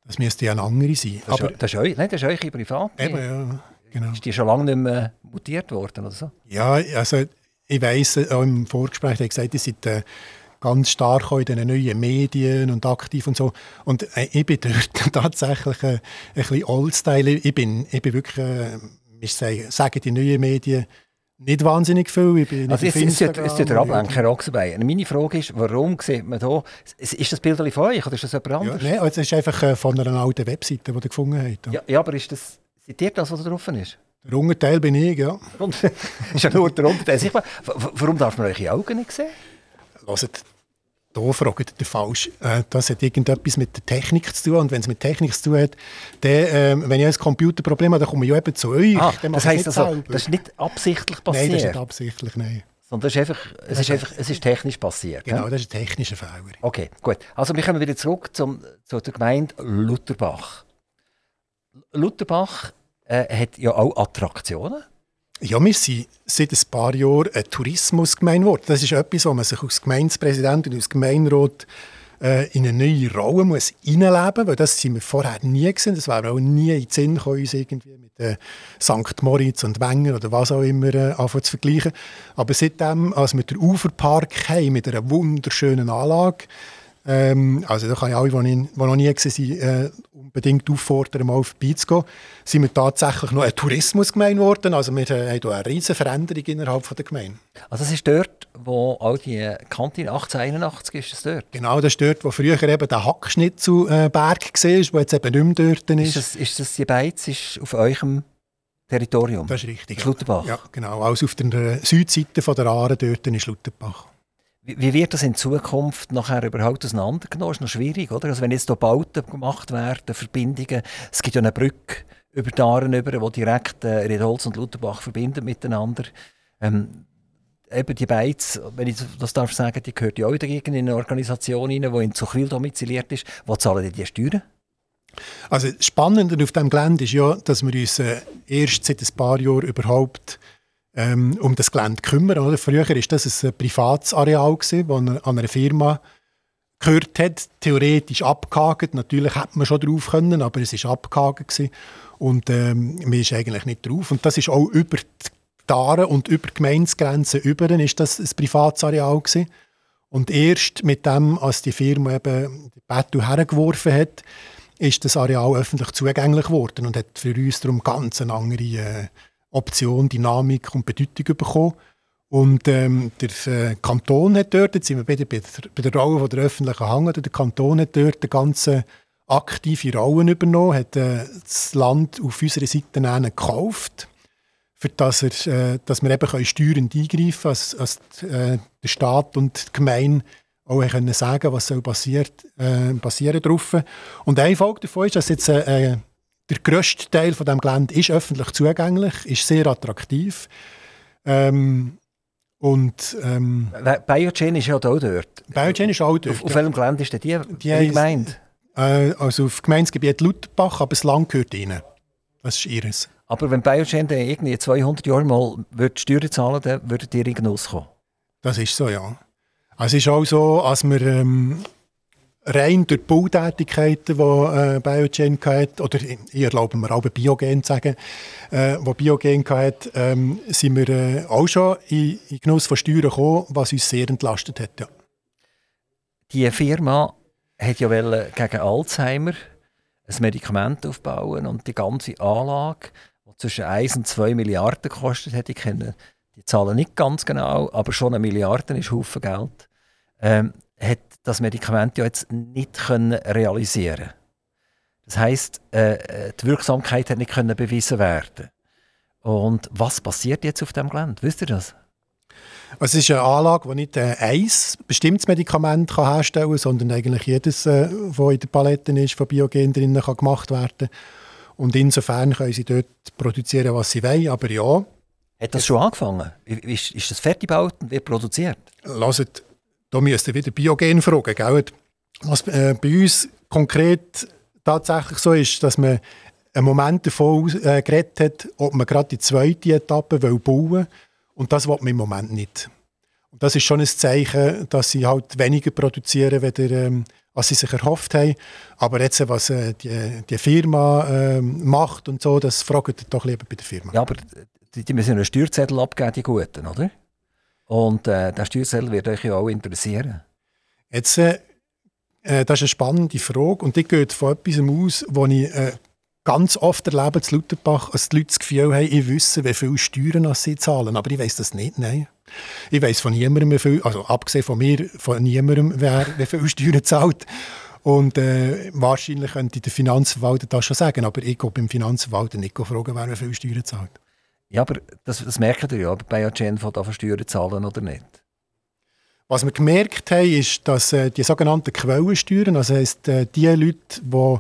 Das müsste ja eine andere sein. Das, aber, ist, das, ist, euch, nein, das ist eure privat. Eben, ja, genau. Ist die schon lange nicht mehr mutiert worden oder so? Ja, also ich weiss, auch im Vorgespräch hat er gesagt, ihr seid äh, ganz stark auch in den neuen Medien und aktiv und so. Und äh, ich bin dort tatsächlich äh, ein bisschen Oldstyle. Ich bin, ich bin wirklich, äh, ich sage, die neuen Medien nicht wahnsinnig viel. Ich bin also, es ist der Ablenker Ochsenbein. Meine Frage ist, warum sieht man hier, ist das Bild von euch oder ist das jemand anderes? Ja, nein, es ist einfach von einer alten Webseite, die ihr gefunden habt. Ja, ja aber ist das, seid ihr das, was da drauf ist? Der Unterteil bin ich, ja. ist ja nur der Unterteil. Warum darf man eure Augen nicht sehen? Hört, da fragt ihr falsch. Äh, das hat irgendetwas mit der Technik zu tun. Und wenn es mit Technik zu tun hat, dann, äh, wenn ich ein Computerproblem habe, dann komme ich ja eben zu euch. Ah, das heisst also, das ist nicht absichtlich passiert? Nein, das ist nicht absichtlich, nein. Sondern es ist einfach, es ist einfach, es ist technisch passiert. Genau, ja? das ist ein technischer Fehler. Okay, gut. Also wir kommen wieder zurück zum, zu der Gemeinde Lutherbach. Lutherbach äh, hat ja auch Attraktionen. Ja, wir sind seit ein paar Jahren ein Tourismusgemeinde geworden. Das ist etwas, wo man sich als Gemeindepräsident und als Gemeinderat äh, in eine neue Rolle muss hineinleben muss, das sind wir vorher nie gesehen. Das wäre auch nie in den Sinn gekommen, uns irgendwie mit äh, St. Moritz und Wenger oder was auch immer äh, zu vergleichen. Aber seitdem, als wir den Uferpark haben, mit einer wunderschönen Anlage, ähm, also da kann ich alle, die, noch nie gesehen sind, äh, unbedingt auffordern, mal vorbeizugehen. Sind wir tatsächlich noch eine Tourismusgemeinde geworden. Also wir äh, haben hier eine riesige Veränderung innerhalb der Gemeinde. Also das ist dort, wo auch die Kantine 1881 ist, das dort? Genau, das ist dort, wo früher eben der Hackschnitzelberg war, der jetzt eben nicht mehr dort ist. Ist das, ist das die Beiz ist auf eurem Territorium? Das ist richtig. Schluterbach? Ja, genau. Also auf der Südseite von der Aare dort ist Schluterbach. Wie wird das in Zukunft nachher überhaupt auseinandergenommen? Das ist noch schwierig, oder? Also wenn jetzt hier Bauten gemacht werden, Verbindungen, es gibt ja eine Brücke über die Aaren, über, die direkt äh, Riedholz und Lutherbach verbindet miteinander. Ähm, eben die Beiz, wenn ich das darf sagen, die gehört ja auch in eine Organisation rein, die in Zuchwil domiziliert ist. Wo zahlen die, die Steuern? Also spannend auf diesem Gelände ist ja, dass wir uns äh, erst seit ein paar Jahren überhaupt ähm, um das Gelände kümmern. Oder? Früher war das ein privates Areal, das an einer Firma gehört hat, theoretisch abgehakt. Natürlich hätte man schon drauf können, aber es war abgehakt. Und ähm, man ist eigentlich nicht drauf. Und das ist auch über die Aare und über die Gemeindegrenzen über ist das ein privates gewesen. Und erst mit dem, als die Firma eben die Bettel hergeworfen hat, ist das Areal öffentlich zugänglich geworden und hat für uns darum ganz eine andere äh, Option, Dynamik und Bedeutung bekommen. Und ähm, der äh, Kanton hat dort, jetzt sind wir bei der, bei der Rolle von der öffentlichen Hand, der Kanton hat dort eine ganz aktive Rolle übernommen, hat äh, das Land auf unserer Seite gekauft, für das, er, äh, dass wir eben steuernd eingreifen können, als, als äh, der Staat und die Gemeinde auch können sagen was soll passiert, äh, passieren drauf. Und eine Folge davon ist, dass jetzt äh, der grösste Teil von dem Gelände ist öffentlich zugänglich, ist sehr attraktiv. Ähm, und, ähm, Biogen ist ja auch dort. Biogen ist auch dort. Auf, auf welchem Gelände ist denn die, die, die Gemeinde? Äh, also auf Gemeindegebiet Lutherbach, aber das Land gehört ihnen. Das ist ihres. Aber wenn Biogen dann irgendwie 200 Jahre mal Steuern zahlen dann würdet ihr in Genuss kommen? Das ist so, ja. Also es ist auch so, als wir ähm, rein durch die Bautätigkeiten, die äh, Biogen hatte, oder ich erlaube mir auch Biogen zu sagen, äh, wo Biogen hatte, ähm, sind wir äh, auch schon in, in Genuss von Steuern gekommen, was uns sehr entlastet hat. Ja. Die Firma hat ja gegen Alzheimer ein Medikament aufbauen und die ganze Anlage, die zwischen 1 und 2 Milliarden kostet, hätte ich kennen. Die Zahlen nicht ganz genau, aber schon eine Milliarde ist Haufen Geld. Ähm, hat das Medikament ja jetzt nicht können realisieren. Das heißt, äh, die Wirksamkeit hat nicht können bewiesen werden. Und was passiert jetzt auf dem Gelände? Wisst ihr das? Es ist eine Anlage, die nicht äh, ein bestimmtes Medikament kann herstellen kann, sondern eigentlich jedes, äh, was in der Palette ist, von Biogen drinnen kann gemacht werden Und insofern können sie dort produzieren, was sie wollen. Aber ja. Hat das schon angefangen? Ist, ist das fertig gebaut und wird produziert? Lasst, da müsst ihr wieder Biogen fragen. Gell? Was äh, bei uns konkret tatsächlich so ist, dass man einen Moment davon äh, geredet hat, ob man gerade die zweite Etappe bauen will. Und das will man im Moment nicht. Und das ist schon ein Zeichen, dass sie halt weniger produzieren, weder, ähm, als sie sich erhofft haben. Aber jetzt, was äh, die, die Firma äh, macht und so, das fragt ihr doch lieber bei der Firma. Ja, aber die, die müssen einen Steuerzettel abgeben, die Guten, oder? Und äh, der Steuerzettel wird euch ja auch interessieren. Jetzt, äh, äh das ist eine spannende Frage und die geht von etwas aus, wo ich äh, ganz oft erleben zu Lutherbach, dass die Leute das Gefühl haben, ich wisse, wie viel Steuern sie zahlen. Aber ich weiß das nicht, nein. Ich weiß von niemandem, wie viel, also abgesehen von mir, von niemandem, wer wie viel Steuern zahlt. Und äh, wahrscheinlich könnte der Finanzverwalter das schon sagen, aber ich gehe beim Finanzverwalter nicht fragen, wer wie viel Steuern zahlt. Ja, aber das, das merkt ihr ja, ob bei Agen von Steuern zahlen oder nicht. Was wir gemerkt haben, ist, dass äh, die sogenannten Quellensteuern, also heisst, äh, die Leute, die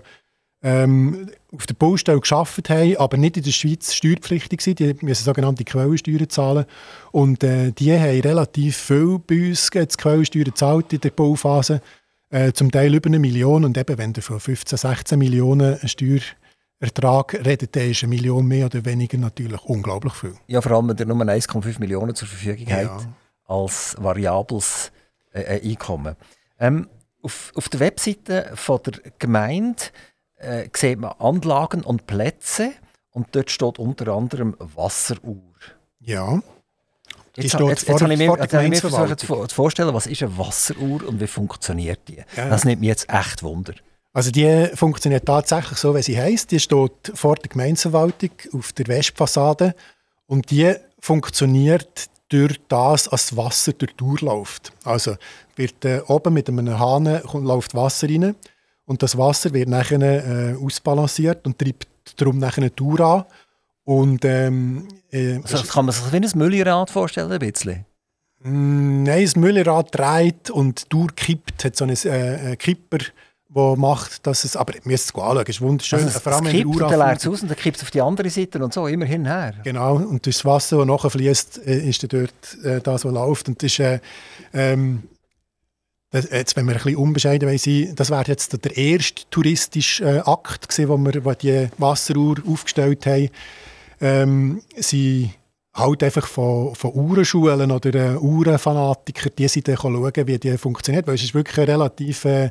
ähm, auf der Baustelle geschafft haben, aber nicht in der Schweiz steuerpflichtig sind. Die müssen sogenannte Quellensteuern zahlen. Und äh, die haben relativ viel bei uns jetzt Quellensteuern gezahlt in der Bauphase. Äh, zum Teil über eine Million. Und eben, wenn du von 15, 16 Millionen Steuerertrag redet, dann ist eine Million mehr oder weniger natürlich unglaublich viel. Ja, vor allem, wenn du nur 1,5 Millionen zur Verfügung ja. hat als variables äh, äh, Einkommen. Ähm, auf, auf der Webseite von der Gemeinde äh, sieht man Anlagen und Plätze und dort steht unter anderem Wasseruhr. Ja. Die jetzt, steht jetzt, vor, jetzt habe ich mir, ich mir versucht zu vorstellen, was ist eine Wasseruhr und wie funktioniert die? Ja. Das nimmt mich jetzt echt Wunder. Also die funktioniert tatsächlich so, wie sie heißt. Die steht vor der Gemeindeverwaltung auf der Westfassade und die funktioniert durch das, als das Wasser durch die Tour läuft. Also wird äh, oben mit einem Hahn läuft Wasser rein und das Wasser wird nachher äh, ausbalanciert und treibt darum nachher eine Tour an. Und, ähm, äh, also kann man sich wie ein Müllrad vorstellen, ein bisschen? Mm, nein, das Müllrad dreht und die Tour kippt. hat so einen äh, Kipper, der macht, dass es... Aber ihr müsst es anschauen, es ist wunderschön. Also Vor allem es kippt, und dann leert es aus und dann kippt es auf die andere Seite und so, immer hinher. Genau, und das Wasser, das nachfließt, äh, ist dann dort äh, das, was läuft. Und das ist... Äh, ähm, jetzt, wenn wir ein bisschen unbescheiden sein das wäre jetzt der erste touristische äh, Akt gewesen, wo wir wo die Wasseruhr aufgestellt haben. Ähm, sie halt einfach von, von Uhrenschulen oder äh, Uhrenfanatikern, die sind dann schauen, wie die funktioniert, weil es ist wirklich relativ äh,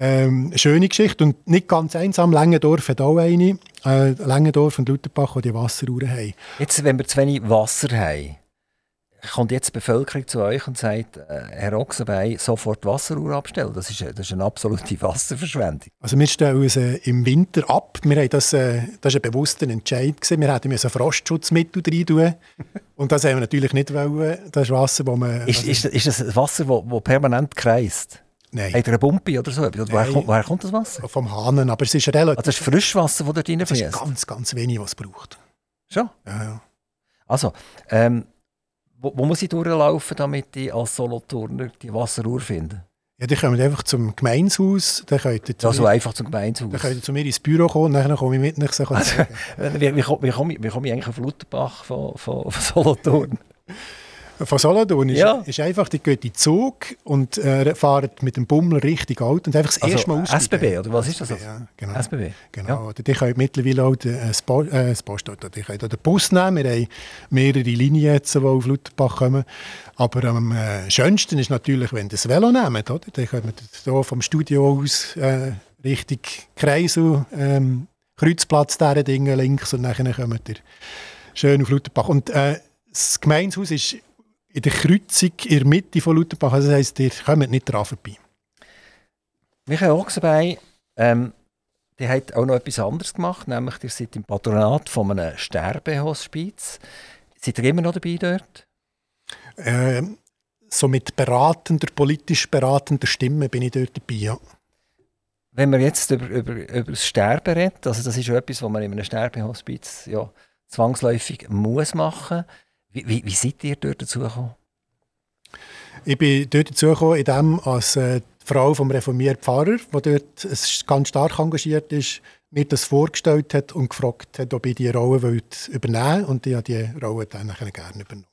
ähm, schöne Geschichte und nicht ganz einsam. Längendorf hat auch eine. Äh, Längendorf und Lutherbach, die die Wasseruhren haben. Jetzt, wenn wir zu wenig Wasser haben, kommt jetzt die Bevölkerung zu euch und sagt, äh, Herr Ochsenbein, sofort Wasseruhr abstellen. Das ist, das ist eine absolute Wasserverschwendung. Also wir stellen uns äh, im Winter ab. Wir haben das, äh, das war ein bewusster Entscheid. Gewesen. Wir hätten ein Frostschutzmittel rein tun Und das haben wir natürlich nicht wollen. Das ist Wasser, wo man... Ist, ist, ist das Wasser, das permanent kreist? Nein. Hat er eine Pumpe oder so? Woher kommt, woher kommt das Wasser? Vom Hahn, aber es ist relativ... Also das ist Frischwasser, das dort reinfließt? Das ist ganz, ganz wenig, was es braucht. Schon? Ja, ja. Also, ähm, wo, wo, muss ich durchlaufen, damit ich als Solothurner die Wasseruhr finde? Ja, die kommen einfach zum Gemeinshaus. Dann könnt ihr also mir, einfach zum Gemeinshaus? Dann könnt ihr zu mir ins Büro kommen und dann komme ich mit. Also, wie, wie, wie, komme ich, wie komme ich eigentlich auf Lutherbach von, von, von Solothurn? Von Solothurn ist, ja. ist einfach, die gehen in den Zug und äh, fahren mit dem Bummel richtig alt und einfach das also erste Mal aus. SBB, oder was ist das? Ja, genau. SBB. Genau. Ja. Die können mittlerweile auch den, äh, Post, äh, das Postauto, die können den Bus nehmen. Wir haben mehrere Linien jetzt, die auf Lutherbach kommen. Aber am äh, schönsten ist natürlich, wenn ihr das Velo nehmt. Oder? Dann könnt ihr hier vom Studio aus äh, Richtung Kreisel, ähm, Kreuzplatz, dieser Dinge links und dann kommt ihr schön auf Lutherbach. Und äh, das Gemeinshaus ist in der Kreuzung in der Mitte von Lutherbach. Also das heisst, ihr kommt nicht dran vorbei. Michael Ochsenbein, ähm, die hat auch noch etwas anderes gemacht, nämlich ihr seid im Patronat von einem Sterbehospiz. Seid ihr immer noch dabei dort? Äh, so mit beratender, politisch beratender Stimme bin ich dort dabei, ja. Wenn man jetzt über, über, über das Sterben redet, also das ist ja etwas, was man in einem Sterbehospiz ja, zwangsläufig muss machen. Wie, wie, wie seid ihr dort dazu gekommen? Ich bin dort dazu gekommen, als äh, Frau vom reformierten Pfarrer, die dort ganz stark engagiert ist, mir das vorgestellt hat und gefragt hat, ob ich diese Rolle übernehmen will. Und ich habe diese Rolle dann gerne übernommen.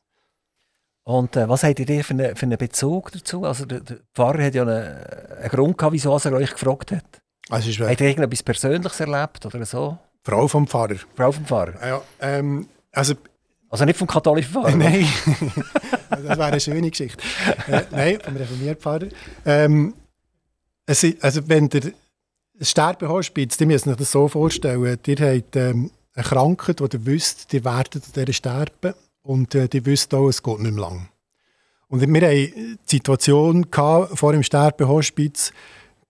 Und äh, was habt ihr für, eine, für einen Bezug dazu? Also der, der Pfarrer hat ja einen, einen Grund gehabt, wieso er euch gefragt hat. Also ist, habt ihr irgendetwas Persönliches erlebt oder so? Frau vom Pfarrer. Frau vom Pfarrer? Ja, ähm, also, also nicht vom katholischen Pfarrer? Nein, das wäre eine schöne Geschichte. äh, nein, vom reformierten Pfarrer. Ähm, also, also wenn der Sterbehospiz, die müssen sich das so vorstellen, ihr habt ähm, eine Krankheit, die ihr wisst, ihr werdet an dieser sterben und äh, die wüssten auch, es geht nicht mehr lang. Und wir hatten die Situation gehabt, vor dem Sterbehospiz,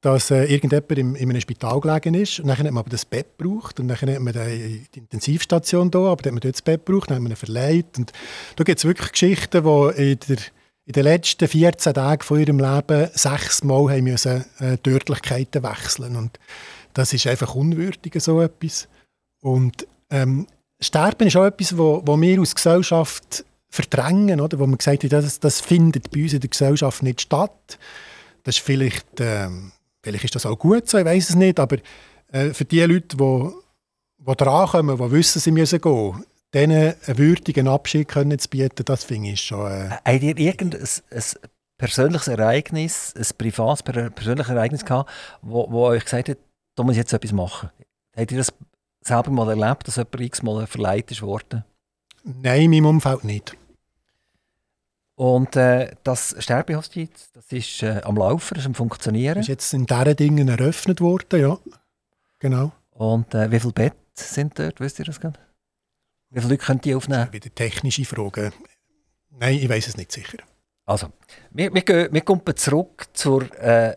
dass äh, irgendjemand im, in einem Spital gelegen ist. Und dann hat man aber das Bett gebraucht. Und dann hat man die, Intensivstation da, aber dann hat man dort das Bett gebraucht, dann hat man ihn verleiht. Und da gibt es wirklich Geschichten, die in, der, in den letzten 14 Tagen von ihrem Leben sechsmal haben müssen, äh, Tödlichkeiten wechseln. Und das ist einfach unwürdig, so etwas. Und ähm, Sterben ist auch etwas, wo, wo wir als Gesellschaft verdrängen, oder? wo man gesagt hat, das, das findet bei uns in der Gesellschaft nicht statt. Das ist vielleicht, ähm, vielleicht ist das auch gut so, ich weiß es nicht, aber äh, für die Leute, die, die drankommen, die wissen, sie müssen gehen, denen einen würdigen Abschied können zu bieten, das finde ich schon... Äh, Habt ihr irgendein ein persönliches Ereignis, ein privates persönliches Ereignis gehabt, wo, wo euch gesagt hat, da muss ich jetzt etwas machen? Habt ihr das selber mal erlebt, dass jemand x-mal verleiht ist worden? Nein, in meinem Umfeld nicht. Und äh, das Sterbehospiz, das ist äh, am Laufen, das ist am Funktionieren. Ist jetzt in diesen Dingen eröffnet worden, ja. Genau. Und äh, wie viele Betten sind dort, wisst ihr das gerade? Wie viele Leute könnt ihr aufnehmen? Wieder technische Fragen. Nein, ich weiß es nicht sicher. Also, wir, wir, gehen, wir kommen zurück zur äh,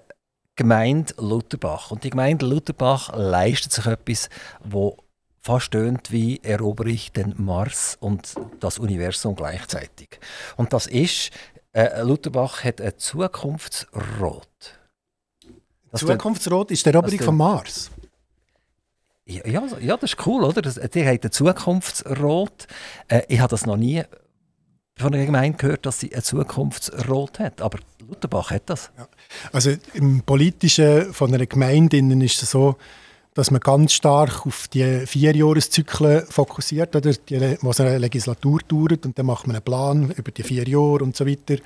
Gemeinde Lutherbach. Und die Gemeinde Lutherbach leistet sich etwas, wo fast tönt wie erobere ich den Mars und das Universum gleichzeitig. Und das ist, äh, Lutherbach hat ein Zukunftsrot. Das Zukunftsrot ist der Eroberung vom Mars? Ja, ja, das ist cool, oder? Das, die hat ein Zukunftsrot. Äh, ich habe das noch nie von einer Gemeinde gehört, dass sie ein Zukunftsrot hat. Aber Lutherbach hat das. Ja. Also im Politischen von einer Gemeinde ist es so, dass man ganz stark auf die Vierjahreszyklen fokussiert, oder? Die, was eine Legislatur dauert und dann macht man einen Plan über die vier Jahre und so weiter.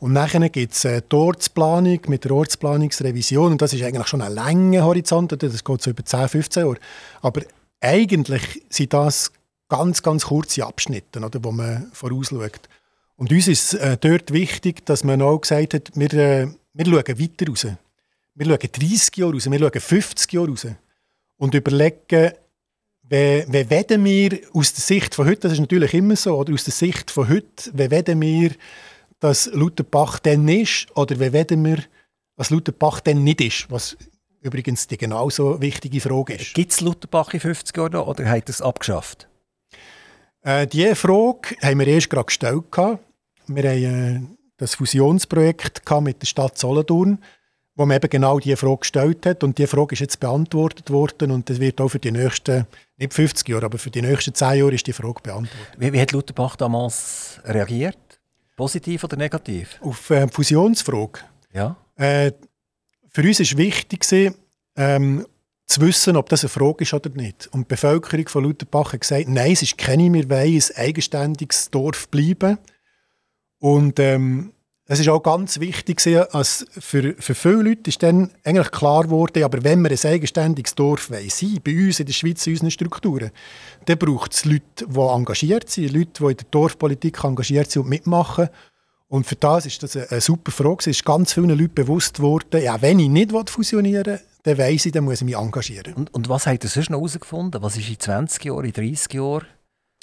Und nachher gibt es die Ortsplanung mit der Ortsplanungsrevision und das ist eigentlich schon ein langer Horizont, oder? das geht so über 10, 15 Jahre. Aber eigentlich sind das ganz, ganz kurze Abschnitte, oder, wo man vorausschaut. Und uns ist äh, dort wichtig, dass man auch gesagt hat, wir, äh, wir schauen weiter raus. Wir schauen 30 Jahre raus, wir schauen 50 Jahre raus. Und überlegen, wie, wie werden wir aus der Sicht von heute, das ist natürlich immer so, oder aus der Sicht von heute, wie werden wir, dass Lutherbach dann ist, oder wie werden wir, was Lutherbach dann nicht ist, was übrigens die genauso wichtige Frage ist. Gibt es Lutherbach in 50 Jahren oder hat es abgeschafft? Äh, diese Frage haben wir erst gerade gestellt. Wir haben äh, das Fusionsprojekt mit der Stadt Solothurn, wo man eben genau diese Frage gestellt hat. Und diese Frage ist jetzt beantwortet worden und das wird auch für die nächsten, nicht 50 Jahre, aber für die nächsten 10 Jahre ist die Frage beantwortet. Wie, wie hat Lutherbach damals reagiert? Positiv oder negativ? Auf äh, Fusionsfrage? Ja. Äh, für uns war wichtig, ähm, zu wissen, ob das eine Frage ist oder nicht. Und die Bevölkerung von Lutherbach hat gesagt, nein, es ist keine, wir wollen ein eigenständiges Dorf bleiben. Und ähm, es ist auch ganz wichtig, als für, für viele Leute ist dann eigentlich klar geworden, aber wenn wir ein eigenständiges Dorf wollen, sein, bei uns in der Schweiz, in unseren Strukturen, dann braucht es Leute, die engagiert sind, Leute, die in der Dorfpolitik engagiert sind und mitmachen. Und für das ist das eine, super Frage. Es ist ganz vielen Leuten bewusst geworden, ja, wenn ich nicht fusionieren will, dann weiss ich, dann muss ich mich engagieren. Und, und was habt ihr sonst noch herausgefunden? Was ist in 20 Jahren, in 30 Jahren?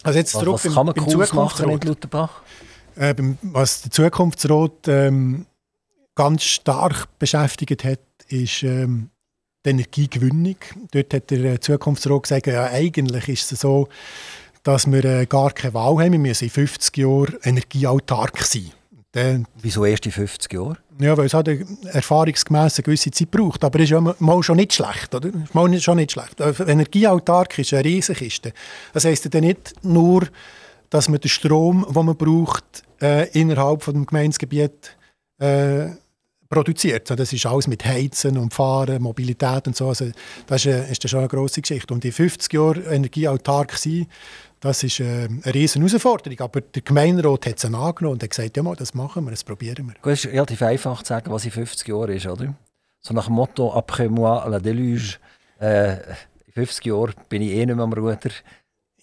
Also jetzt was, was kann man cool machen in Lutherbach? Äh, was der Zukunftsrat ähm, ganz stark beschäftigt hat, ist ähm, die Energiegewinnung. Dort hat der Zukunftsrat gesagt, ja, eigentlich ist es so, dass wir äh, gar keine Wahl haben. Wir müssen in 50 Jahren energieautark sein. Dann, Wieso erst in 50 Jahren? Ja, weil es halt erfahrungsgemäß eine gewisse Zeit braucht. Aber das ist ja mal schon nicht schlecht, oder? Ist mal schon nicht schlecht. Äh, energieautark ist eine Riesenkiste. Das heisst ja nicht nur, dass man den Strom, den man braucht, äh, innerhalb des Gemeindegebiet äh, produziert. Das ist alles mit Heizen und Fahren, Mobilität und so. Also das ist, ist schon eine grosse Geschichte. Und in 50 Jahren energieautark sein, das ist äh, eine riesen Herausforderung. Aber der Gemeinderat hat es angenommen und hat gesagt, ja, mal, das machen wir, das probieren wir. Es ist relativ einfach zu sagen, was in 50 Jahren ist, oder? So nach dem Motto «Après moi, la déluge». Äh, in 50 Jahren bin ich eh nicht mehr am Ruder.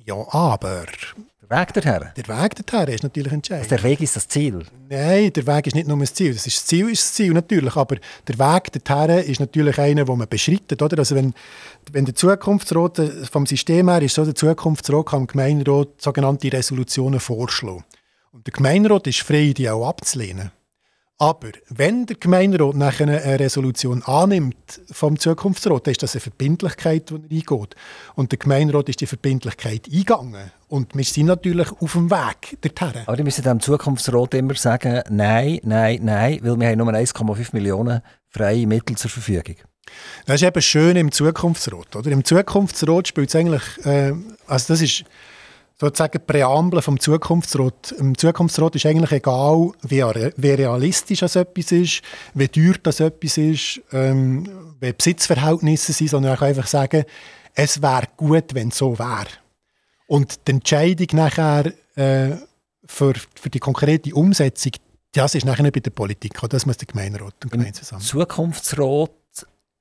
Ja, aber Weg dorthin? Der Weg dorthin ist natürlich entscheidend. Also der Weg ist das Ziel? Nein, der Weg ist nicht nur das Ziel. Das, ist das Ziel ist das Ziel natürlich, aber der Weg dorthin ist natürlich einer, den man beschreitet. Oder? Also wenn, wenn der Zukunftsrat vom System her ist, so der Zukunftsrat kann dem Gemeinderat sogenannte Resolutionen vorschlagen. Und der Gemeinderat ist frei, die auch abzulehnen. Aber wenn der Gemeinderat nachher eine Resolution annimmt vom Zukunftsrat, dann ist das eine Verbindlichkeit, die er eingeht. Und der Gemeinderat ist die Verbindlichkeit eingegangen. Und wir sind natürlich auf dem Weg dorthin. Aber die müssen dem Zukunftsrat immer sagen, nein, nein, nein, weil wir haben nur 1,5 Millionen freie Mittel zur Verfügung. Das ist eben schön im Zukunftsrat. Oder? Im Zukunftsrat spielt es eigentlich, äh, also das ist sozusagen Präambel vom Zukunftsrat. Im Zukunftsrat ist eigentlich egal, wie, wie realistisch das etwas ist, wie teuer das etwas ist, ähm, wie Besitzverhältnisse sind, sondern auch einfach sagen, es wäre gut, wenn es so wäre. Und die Entscheidung nachher äh, für, für die konkrete Umsetzung, das ist nachher nicht bei der Politik, das muss der Gemeinderat und Gemeinde zusammen. Zukunftsrat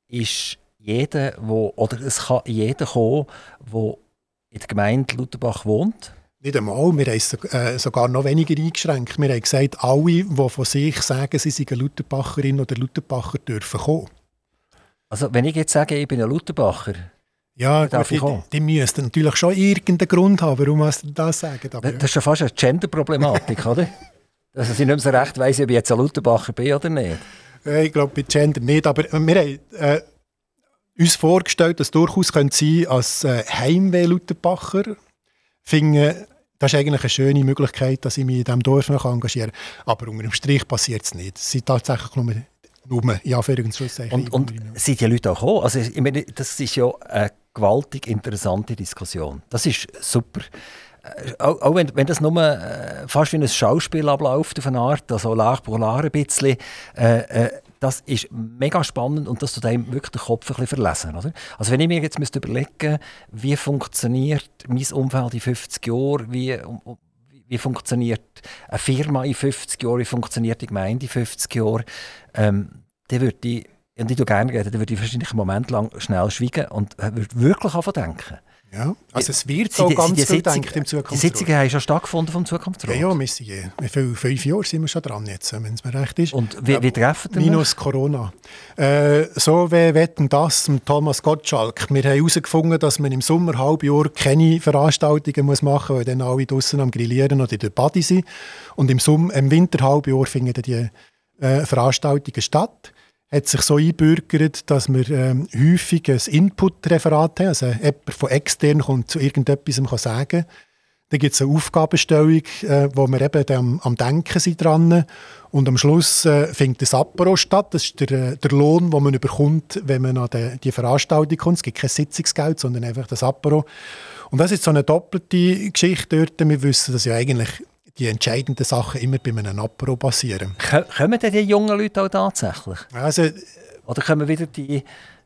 ist jeder, wo, oder es kann jeder kommen, der in der Gemeinde Lutherbach wohnt? Nicht einmal. Wir haben es äh, sogar noch weniger eingeschränkt. Wir haben gesagt, alle, die von sich sagen, sie seien Lutherbacherin oder Lutherbacher, dürfen kommen. Also wenn ich jetzt sage, ich bin ein Lutherbacher, ja, darf die, die, die müssten natürlich schon irgendeinen Grund haben, warum sie das sagen. Aber, das ist schon fast eine Gender-Problematik, oder? Dass ich nicht mehr so recht weiss, ob ich jetzt ein Lutherbacher bin oder nicht. Ich glaube bei Gender nicht, aber wir haben äh, uns vorgestellt, dass es durchaus könnte sein als äh, Heimweh Lutherbachern finde, das ist eigentlich eine schöne Möglichkeit, dass ich mich in diesem Dorf noch engagieren kann. Aber unter dem Strich passiert es nicht. Es sind tatsächlich nur, nur ja, für Und, und sind die Leute auch gekommen? Also, ich meine, das ist ja eine gewaltig interessante Diskussion. Das ist super. Äh, auch, auch wenn, wenn, das nur äh, fast wie ein Schauspiel abläuft auf eine Art, also lag ein bisschen, äh, äh, das ist mega spannend und das tut einem wirklich den Kopf ein bisschen verlesen. Oder? Also wenn ich mir jetzt müsste überlegen wie funktioniert mein Umfeld in 50 Jahren, wie, wie funktioniert eine Firma in 50 Jahren, wie funktioniert die Gemeinde in 50 Jahren, ähm, dann würde ich, und ich gerne reden, dann würde ich wahrscheinlich einen Moment lang schnell schweigen und würde wirklich anfangen denken. Ja, also es wird so ganz die, viel denkt im Zukunftsrat. Die Sitzungen haben schon stattgefunden vom Zukunftsrat? Ja, ja, wir sind, äh, fünf Jahre sind wir schon dran jetzt, wenn es mir recht ist. Und wie, wie treffen wir Minus Corona. Äh, so wie wetten das mit Thomas Gottschalk. Wir haben herausgefunden, dass man im Sommerhalbjahr keine Veranstaltungen muss machen muss, weil dann alle draußen am Grillieren oder in der Body sind. Und im, Sommer, im Winterhalbjahr finden die äh, Veranstaltungen statt hat sich so einbürgert, dass wir ähm, häufig ein Input-Referat haben, also jemand von extern kommt zu irgendetwas kann sagen Dann gibt es eine Aufgabenstellung, äh, wo wir eben am, am Denken sind dran und am Schluss äh, findet das Apero statt. Das ist der, äh, der Lohn, den man bekommt, wenn man an die, die Veranstaltung kommt. Es gibt kein Sitzungsgeld, sondern einfach das Apero. Und das ist so eine doppelte Geschichte dort. Wir wissen, dass ja eigentlich die entscheidenden Sachen immer bei einem Apero passieren. Kommen denn die jungen Leute auch tatsächlich? Also, Oder kommen wieder die,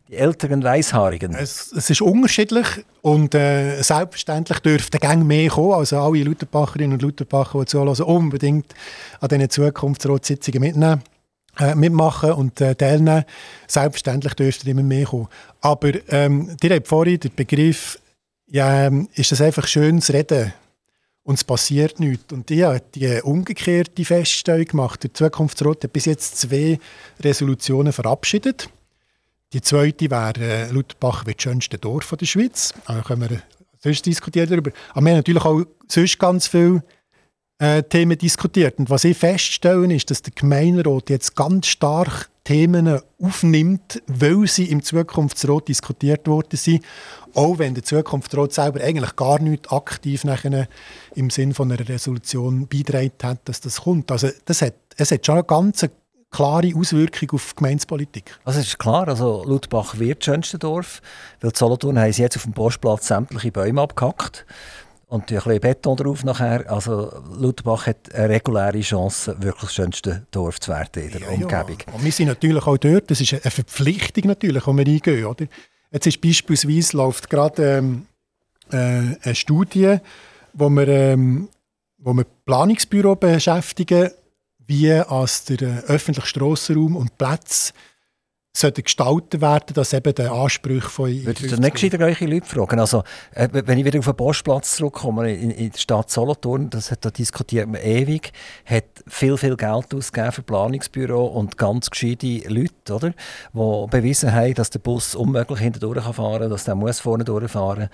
die älteren Weißhaarigen? Es, es, ist unterschiedlich und äh, selbstverständlich dürften Gang mehr kommen. Also alle Lutherbacherinnen und Lutherbachern, die zuhören, unbedingt an diesen Zukunftsratssitzungen mitnehmen. Äh, mitmachen und äh, teilnehmen. Selbstverständlich dürften immer mehr kommen. Aber ähm, ihr habt vorhin den Begriff, ja, ähm, ist das einfach schönes Reden und es passiert nichts. Und ich habe die umgekehrte Feststellung gemacht. Der Zukunftsrat hat bis jetzt zwei Resolutionen verabschiedet. Die zweite wäre, äh, Lutherbach wird das schönste Dorf der Schweiz. Da können wir sonst diskutieren darüber. Aber wir haben natürlich auch sonst ganz viele äh, Themen diskutiert. Und was ich feststelle, ist, dass der Gemeinderat jetzt ganz stark Themen aufnimmt, weil sie im Zukunftsrat diskutiert worden sind. Auch wenn der Zukunftsrat selber eigentlich gar nicht aktiv nachher im Sinn von einer Resolution beitragen hat, dass das kommt. Also das hat, es hat schon eine ganz klare Auswirkung auf die Gemeinspolitik. Also es ist klar, also Ludbach wird das schönste Dorf, weil Solothurn haben jetzt auf dem Postplatz sämtliche Bäume abgehackt und ein bisschen Beton drauf nachher. Also Ludbach hat eine reguläre Chance, wirklich das schönste Dorf zu werden in der ja, Umgebung. Ja. Und wir sind natürlich auch dort, das ist eine Verpflichtung natürlich, die wir eingehen. Oder? Jetzt ist beispielsweise läuft gerade ähm, äh, eine Studie, wo wir, ähm, wo wir Planungsbüro beschäftigen, wie als der äh, öffentliche Strassenraum und Plätze sollten gestaltet werden, dass eben der Anspruch von... Würdet ihr nicht gescheiter gleiche Leute fragen? Also, äh, wenn ich wieder auf den Postplatz zurückkomme, in, in der Stadt Solothurn, das hat, da diskutiert man ewig, hat viel, viel Geld ausgegeben für Planungsbüro und ganz gescheite Leute, oder? Die bewiesen haben, dass der Bus unmöglich fahren kann, dass der muss vorne durchfahren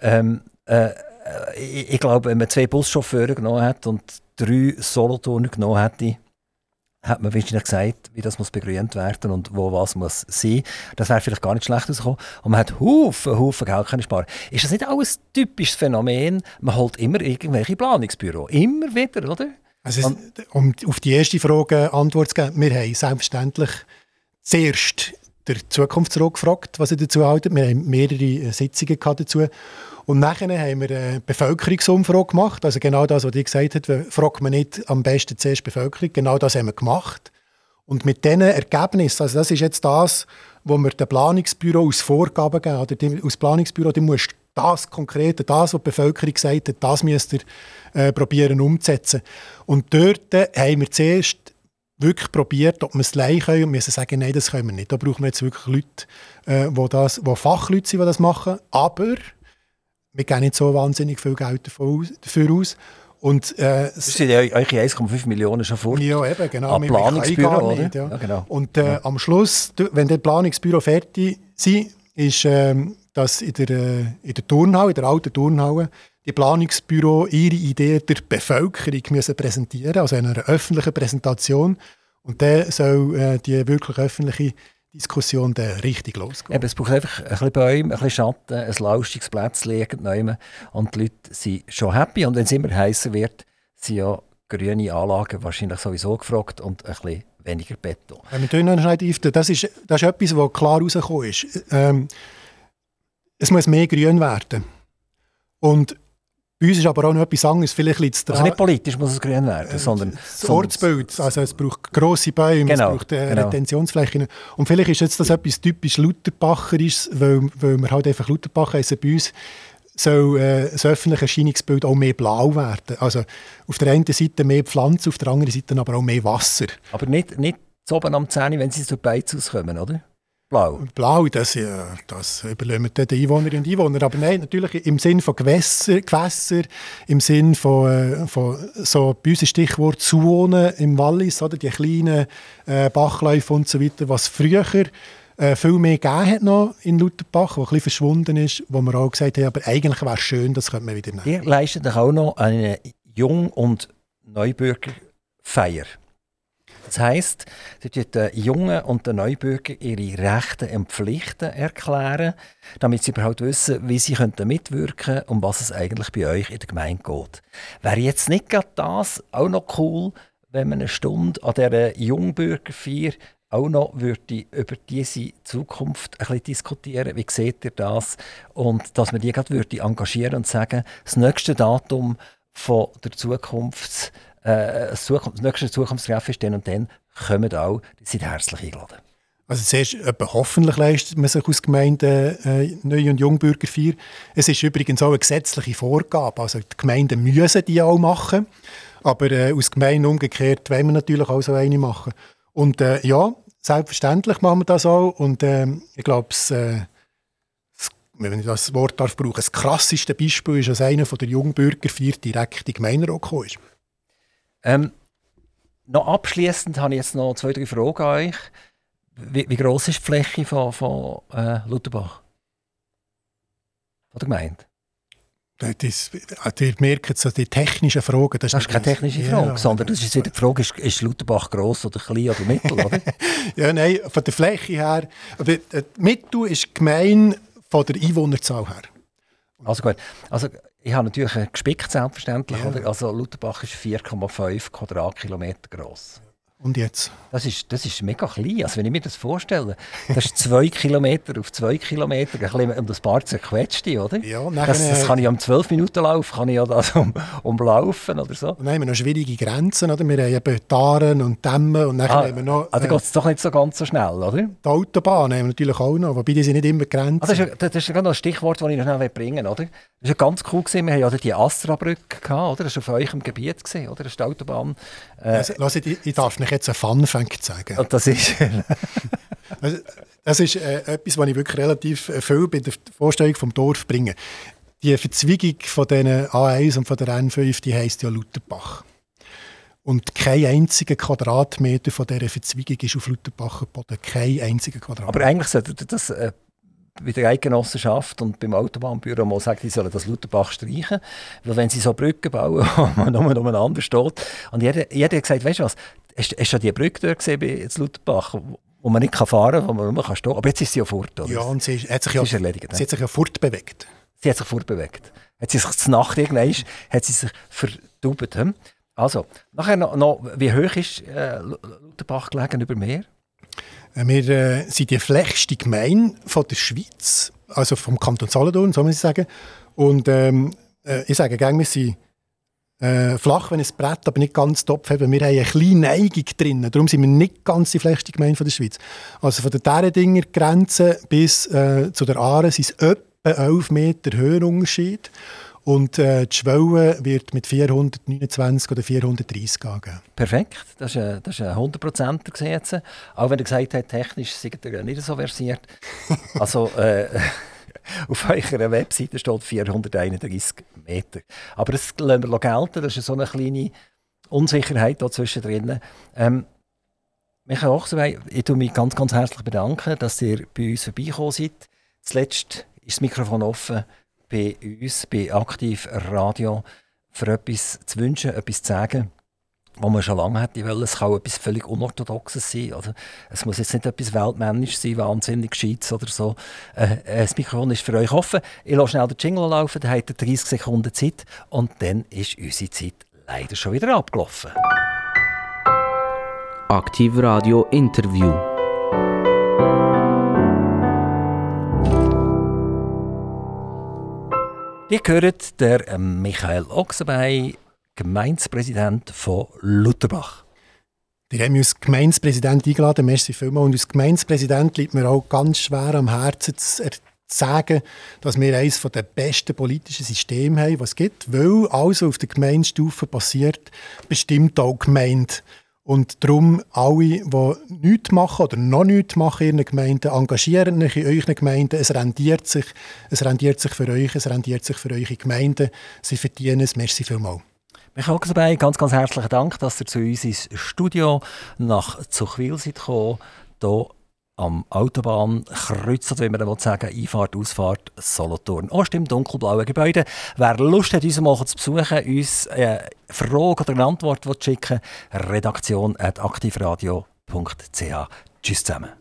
ähm, äh, ich, ich glaube, wenn man zwei Buschauffeure genommen hat und drei Solothurner genommen hätte, hat man wahrscheinlich gesagt, wie das muss begrünt werden und wo was muss sein. Das wäre vielleicht gar nicht schlecht rausgekommen. Und man hat Haufen, Haufen Geld können sparen. Ist das nicht auch ein typisches Phänomen? Man holt immer irgendwelche Planungsbüro. Immer wieder, oder? Also, um auf die erste Frage Antwort zu geben, wir haben selbstverständlich zuerst der Zukunftsrat gefragt, was er dazu hält. Wir haben mehrere Sitzungen dazu. Und nachher haben wir eine Bevölkerungsumfrage gemacht. Also genau das, was ich gesagt habe, fragt man nicht am besten zuerst die Bevölkerung. Genau das haben wir gemacht. Und mit diesen Ergebnissen, also das ist jetzt das, wo wir dem Planungsbüro aus Vorgaben geben. Oder die, aus Planungsbüro, du musst das Konkrete, das, was die Bevölkerung gesagt hat, das müsst ihr äh, probieren umzusetzen. Und dort äh, haben wir zuerst wirklich probiert, ob wir es allein können und müssen sagen, nein, das können wir nicht. Da brauchen wir jetzt wirklich Leute, äh, wo das, wo Fachleute sind, die das machen. Aber wir geben nicht so wahnsinnig viel Geld dafür aus. Und, äh, das sind ja eure 1,5 Millionen schon vor. Ja, eben, genau. Am Planungsbüro, nicht, ja. ja. genau. Und äh, ja. am Schluss, wenn der Planungsbüro fertig ist, ist äh, dass in der, äh, in der Turnhalle, in der alten Turnhalle, die Planungsbüro ihre Ideen der Bevölkerung müssen präsentieren, also in einer öffentlichen Präsentation. Und dann soll äh, die wirklich öffentliche Diskussion dann richtig losgeht. Eben, es braucht einfach ein bisschen Bäume, ein bisschen Schatten, ein lauschiges Plätzchen und die Leute sind schon happy. Und wenn es immer heißer wird, sind ja grüne Anlagen wahrscheinlich sowieso gefragt und ein bisschen weniger Beton. Ja, wir noch das ist, das ist etwas, was klar rausgekommen ist. Ähm, es muss mehr grün werden. Und bei uns ist aber auch noch etwas anderes. Vielleicht liegt also nicht politisch muss es grün werden, äh, sondern... Das Ortsbild, also es braucht grosse Bäume, genau, es braucht äh, genau. Retentionsflächen. Und vielleicht ist jetzt das etwas typisch Lutherbacherisch, weil, weil wir halt einfach Lutherbach heißen bei uns, soll äh, das öffentliche Erscheinungsbild auch mehr blau werden. Also auf der einen Seite mehr Pflanzen, auf der anderen Seite aber auch mehr Wasser. Aber nicht, nicht oben am Zähne, wenn sie zur Beiz auskommen, oder? Blau. Blau, das, ja, das überlegen wir den Einwohnerinnen und Einwohner. Aber nein, natürlich im Sinn von Gewässer, Gewässer im Sinn von, äh, von so bei uns Stichwort Zuwohnen im Wallis, oder die kleinen äh, Bachläufe und so weiter, was früher äh, viel mehr gegeben hat noch in Lutherbach, wo ein bisschen verschwunden ist, wo wir auch gesagt haben, aber eigentlich wäre es schön, das könnte man wieder nehmen. Ihr leistet auch noch eine Jung- und Neubürgerfeier. Das heisst, sie den Jungen und den Neubürger ihre Rechte und Pflichten erklären, damit sie überhaupt wissen, wie sie mitwirken können und was es eigentlich bei euch in der Gemeinde geht. Wäre jetzt nicht gerade das auch noch cool, wenn man eine Stunde an dieser Jungbürgerfeier auch noch würde über diese Zukunft ein bisschen diskutieren. Wie seht ihr das? Und dass man die gerade würde engagieren und sagen, das nächste Datum von der Zukunfts äh, Zukunft, das nächste Zukunftstreffen ist dann und dann, kommen auch, die sind herzlich eingeladen. Also zuerst, hoffentlich leistet man sich aus Gemeinden äh, Neu- und Jungbürgerfeier. Es ist übrigens auch eine gesetzliche Vorgabe. Also die Gemeinden müssen die auch machen. Aber äh, aus Gemeinden umgekehrt wollen wir natürlich auch so eine machen. Und äh, ja, selbstverständlich machen wir das auch. Und äh, ich glaube, wenn ich das Wort darf brauchen, das krasseste Beispiel ist, dass einer von der Jungbürgerfeier direkt in die Gemeinderat gekommen ist. Ähm, noch abschließend habe ich jetzt noch zwei, drei Fragen an euch. Wie, wie groß ist die Fläche von, von äh, Lutherbach? Von der Gemeinde? Das, ihr merkt so die technischen Fragen. Das, das ist keine technische Frage, ja, sondern das ist wieder die Frage, ist, ist Lutherbach gross oder klein oder mittel, oder? ja, nein, von der Fläche her. Aber Mittel ist gemein von der Einwohnerzahl her. Also gut. Also, ich habe natürlich gespickt, selbstverständlich. Ja. Also Lutherbach ist 4,5 Quadratkilometer gross. Und jetzt? Das ist, das ist mega klein. Also wenn ich mir das vorstelle, das ist zwei Kilometer auf zwei Kilometer, ein bisschen um das Paar zerquetscht, oder? Ja, das, das kann ich um zwölf Minuten laufen, kann ich ja das um, umlaufen oder so. Dann haben wir noch schwierige Grenzen, oder? Wir haben eben Taren und Dämme und dann ah, haben wir noch... Also äh, geht es doch nicht so ganz so schnell, oder? Die Autobahn haben wir natürlich auch noch, wobei die sind nicht immer Grenzen. Ah, das, ist, das ist gerade noch ein Stichwort, das ich noch schnell bringen will, oder? Das war ganz cool, gewesen. wir hatten ja die Astra-Brücke, oder? Das war auf eurem Gebiet, gewesen, oder? Das ist die Autobahn. Äh, also, ich, ich darf nicht jetzt einen Fun-Fact sagen. Und das ist... also, das ist äh, etwas, was ich wirklich relativ äh, viel bei der Vorstellung vom Dorf bringe. Die Verzweigung von den A1 und von der N5, die heisst ja Lutherbach. Und kein einziger Quadratmeter von dieser Verzweigung ist auf Lutherbach Boden. Kein einziger Quadratmeter. Aber eigentlich sollte das äh, bei der Eidgenossenschaft und beim Autobahnbüro mal sagen, die sollen das Lutherbach streichen. Weil wenn sie so Brücken bauen, wo man nur umeinander steht. Und jeder, jeder hat gesagt, weißt du was, hast, hast du die Brücke dort gesehen bei Lutherbach, wo man nicht fahren kann, wo man nur kann stehen Aber jetzt ist sie ja fort, oder? Ja, und sie ist, hat sich ja, erledigt, sie hat sich ja fortbewegt. Sie hat sich fortbewegt. Hat sie sich zur Nacht irgendwann, hat sie sich verdaubt. Hm? Also, nachher noch, noch, wie hoch ist äh, Lutherbach gelegen über Meer? Äh, wir äh, sind die flächste Gemeinde von der Schweiz, also vom Kanton Solothurn, so muss ich sagen. Und ähm, äh, ich sage gerne, wir sind äh, flach, wenn es Brett, aber nicht ganz Topf haben. Wir haben eine kleine Neigung drin. Darum sind wir nicht ganz die flächste Gemeinde von der Schweiz. Also von der Deredinger Grenze bis äh, zu der Aare sind es etwa 11 Meter Höhenunterschied. Und äh, die Schwelle wird mit 429 oder 430 angegeben. Perfekt, das ist, ein, das ist ein 100% jetzt. Auch wenn er gesagt hat, technisch seid ihr nicht so versiert. also äh, auf eurer Webseite steht 431 Meter. Aber das lassen wir gelten, das ist so eine kleine Unsicherheit da zwischendrin. Ähm, Michael Ochserwey, ich bedanke mich ganz, ganz herzlich bedanken, dass ihr bei uns vorbeigekommen seid. Zuletzt ist das Mikrofon offen bei uns, bei Aktiv Radio, für etwas zu wünschen, etwas zu sagen, was man schon lange hätte wollen. Es kann etwas völlig Unorthodoxes sein. Also, es muss jetzt nicht etwas Weltmännisches sein, wahnsinnig Gescheites oder so. Äh, äh, das Mikrofon ist für euch offen. Ich lasse schnell den Jingle laufen, dann habt ihr 30 Sekunden Zeit und dann ist unsere Zeit leider schon wieder abgelaufen. Aktiv Radio Interview. Ihr hört der Michael Ochsenbein, Gemeindepräsident von Lutherbach. Wir haben uns Gemeindepräsident eingeladen, merci vielmals. Und als Gemeindepräsident liegt mir auch ganz schwer am Herzen zu sagen, dass wir eines der besten politischen Systeme haben, was es gibt. Weil alles, was auf der Gemeindestufe passiert, bestimmt auch die Gemeinde. Und darum, alle, die nichts machen oder noch nichts machen in ihren Gemeinden, engagieren euch in euren Gemeinden. Es rendiert sich. Es rendiert sich für euch, es rendiert sich für eure Gemeinden. Sie verdienen es. Merci vielmals. Michael dabei, ganz, ganz herzlichen Dank, dass ihr zu uns ins Studio nach Zuchwil seid gekommen. Hier am Autobahnkreuz, wie man sagen Einfahrt, Ausfahrt, Solothurn. Ost im dunkelblauen Gebäude. Wer Lust hat, uns mal zu besuchen, uns eine Frage oder eine Antwort schicken redaktion.aktivradio.ch. Tschüss zusammen.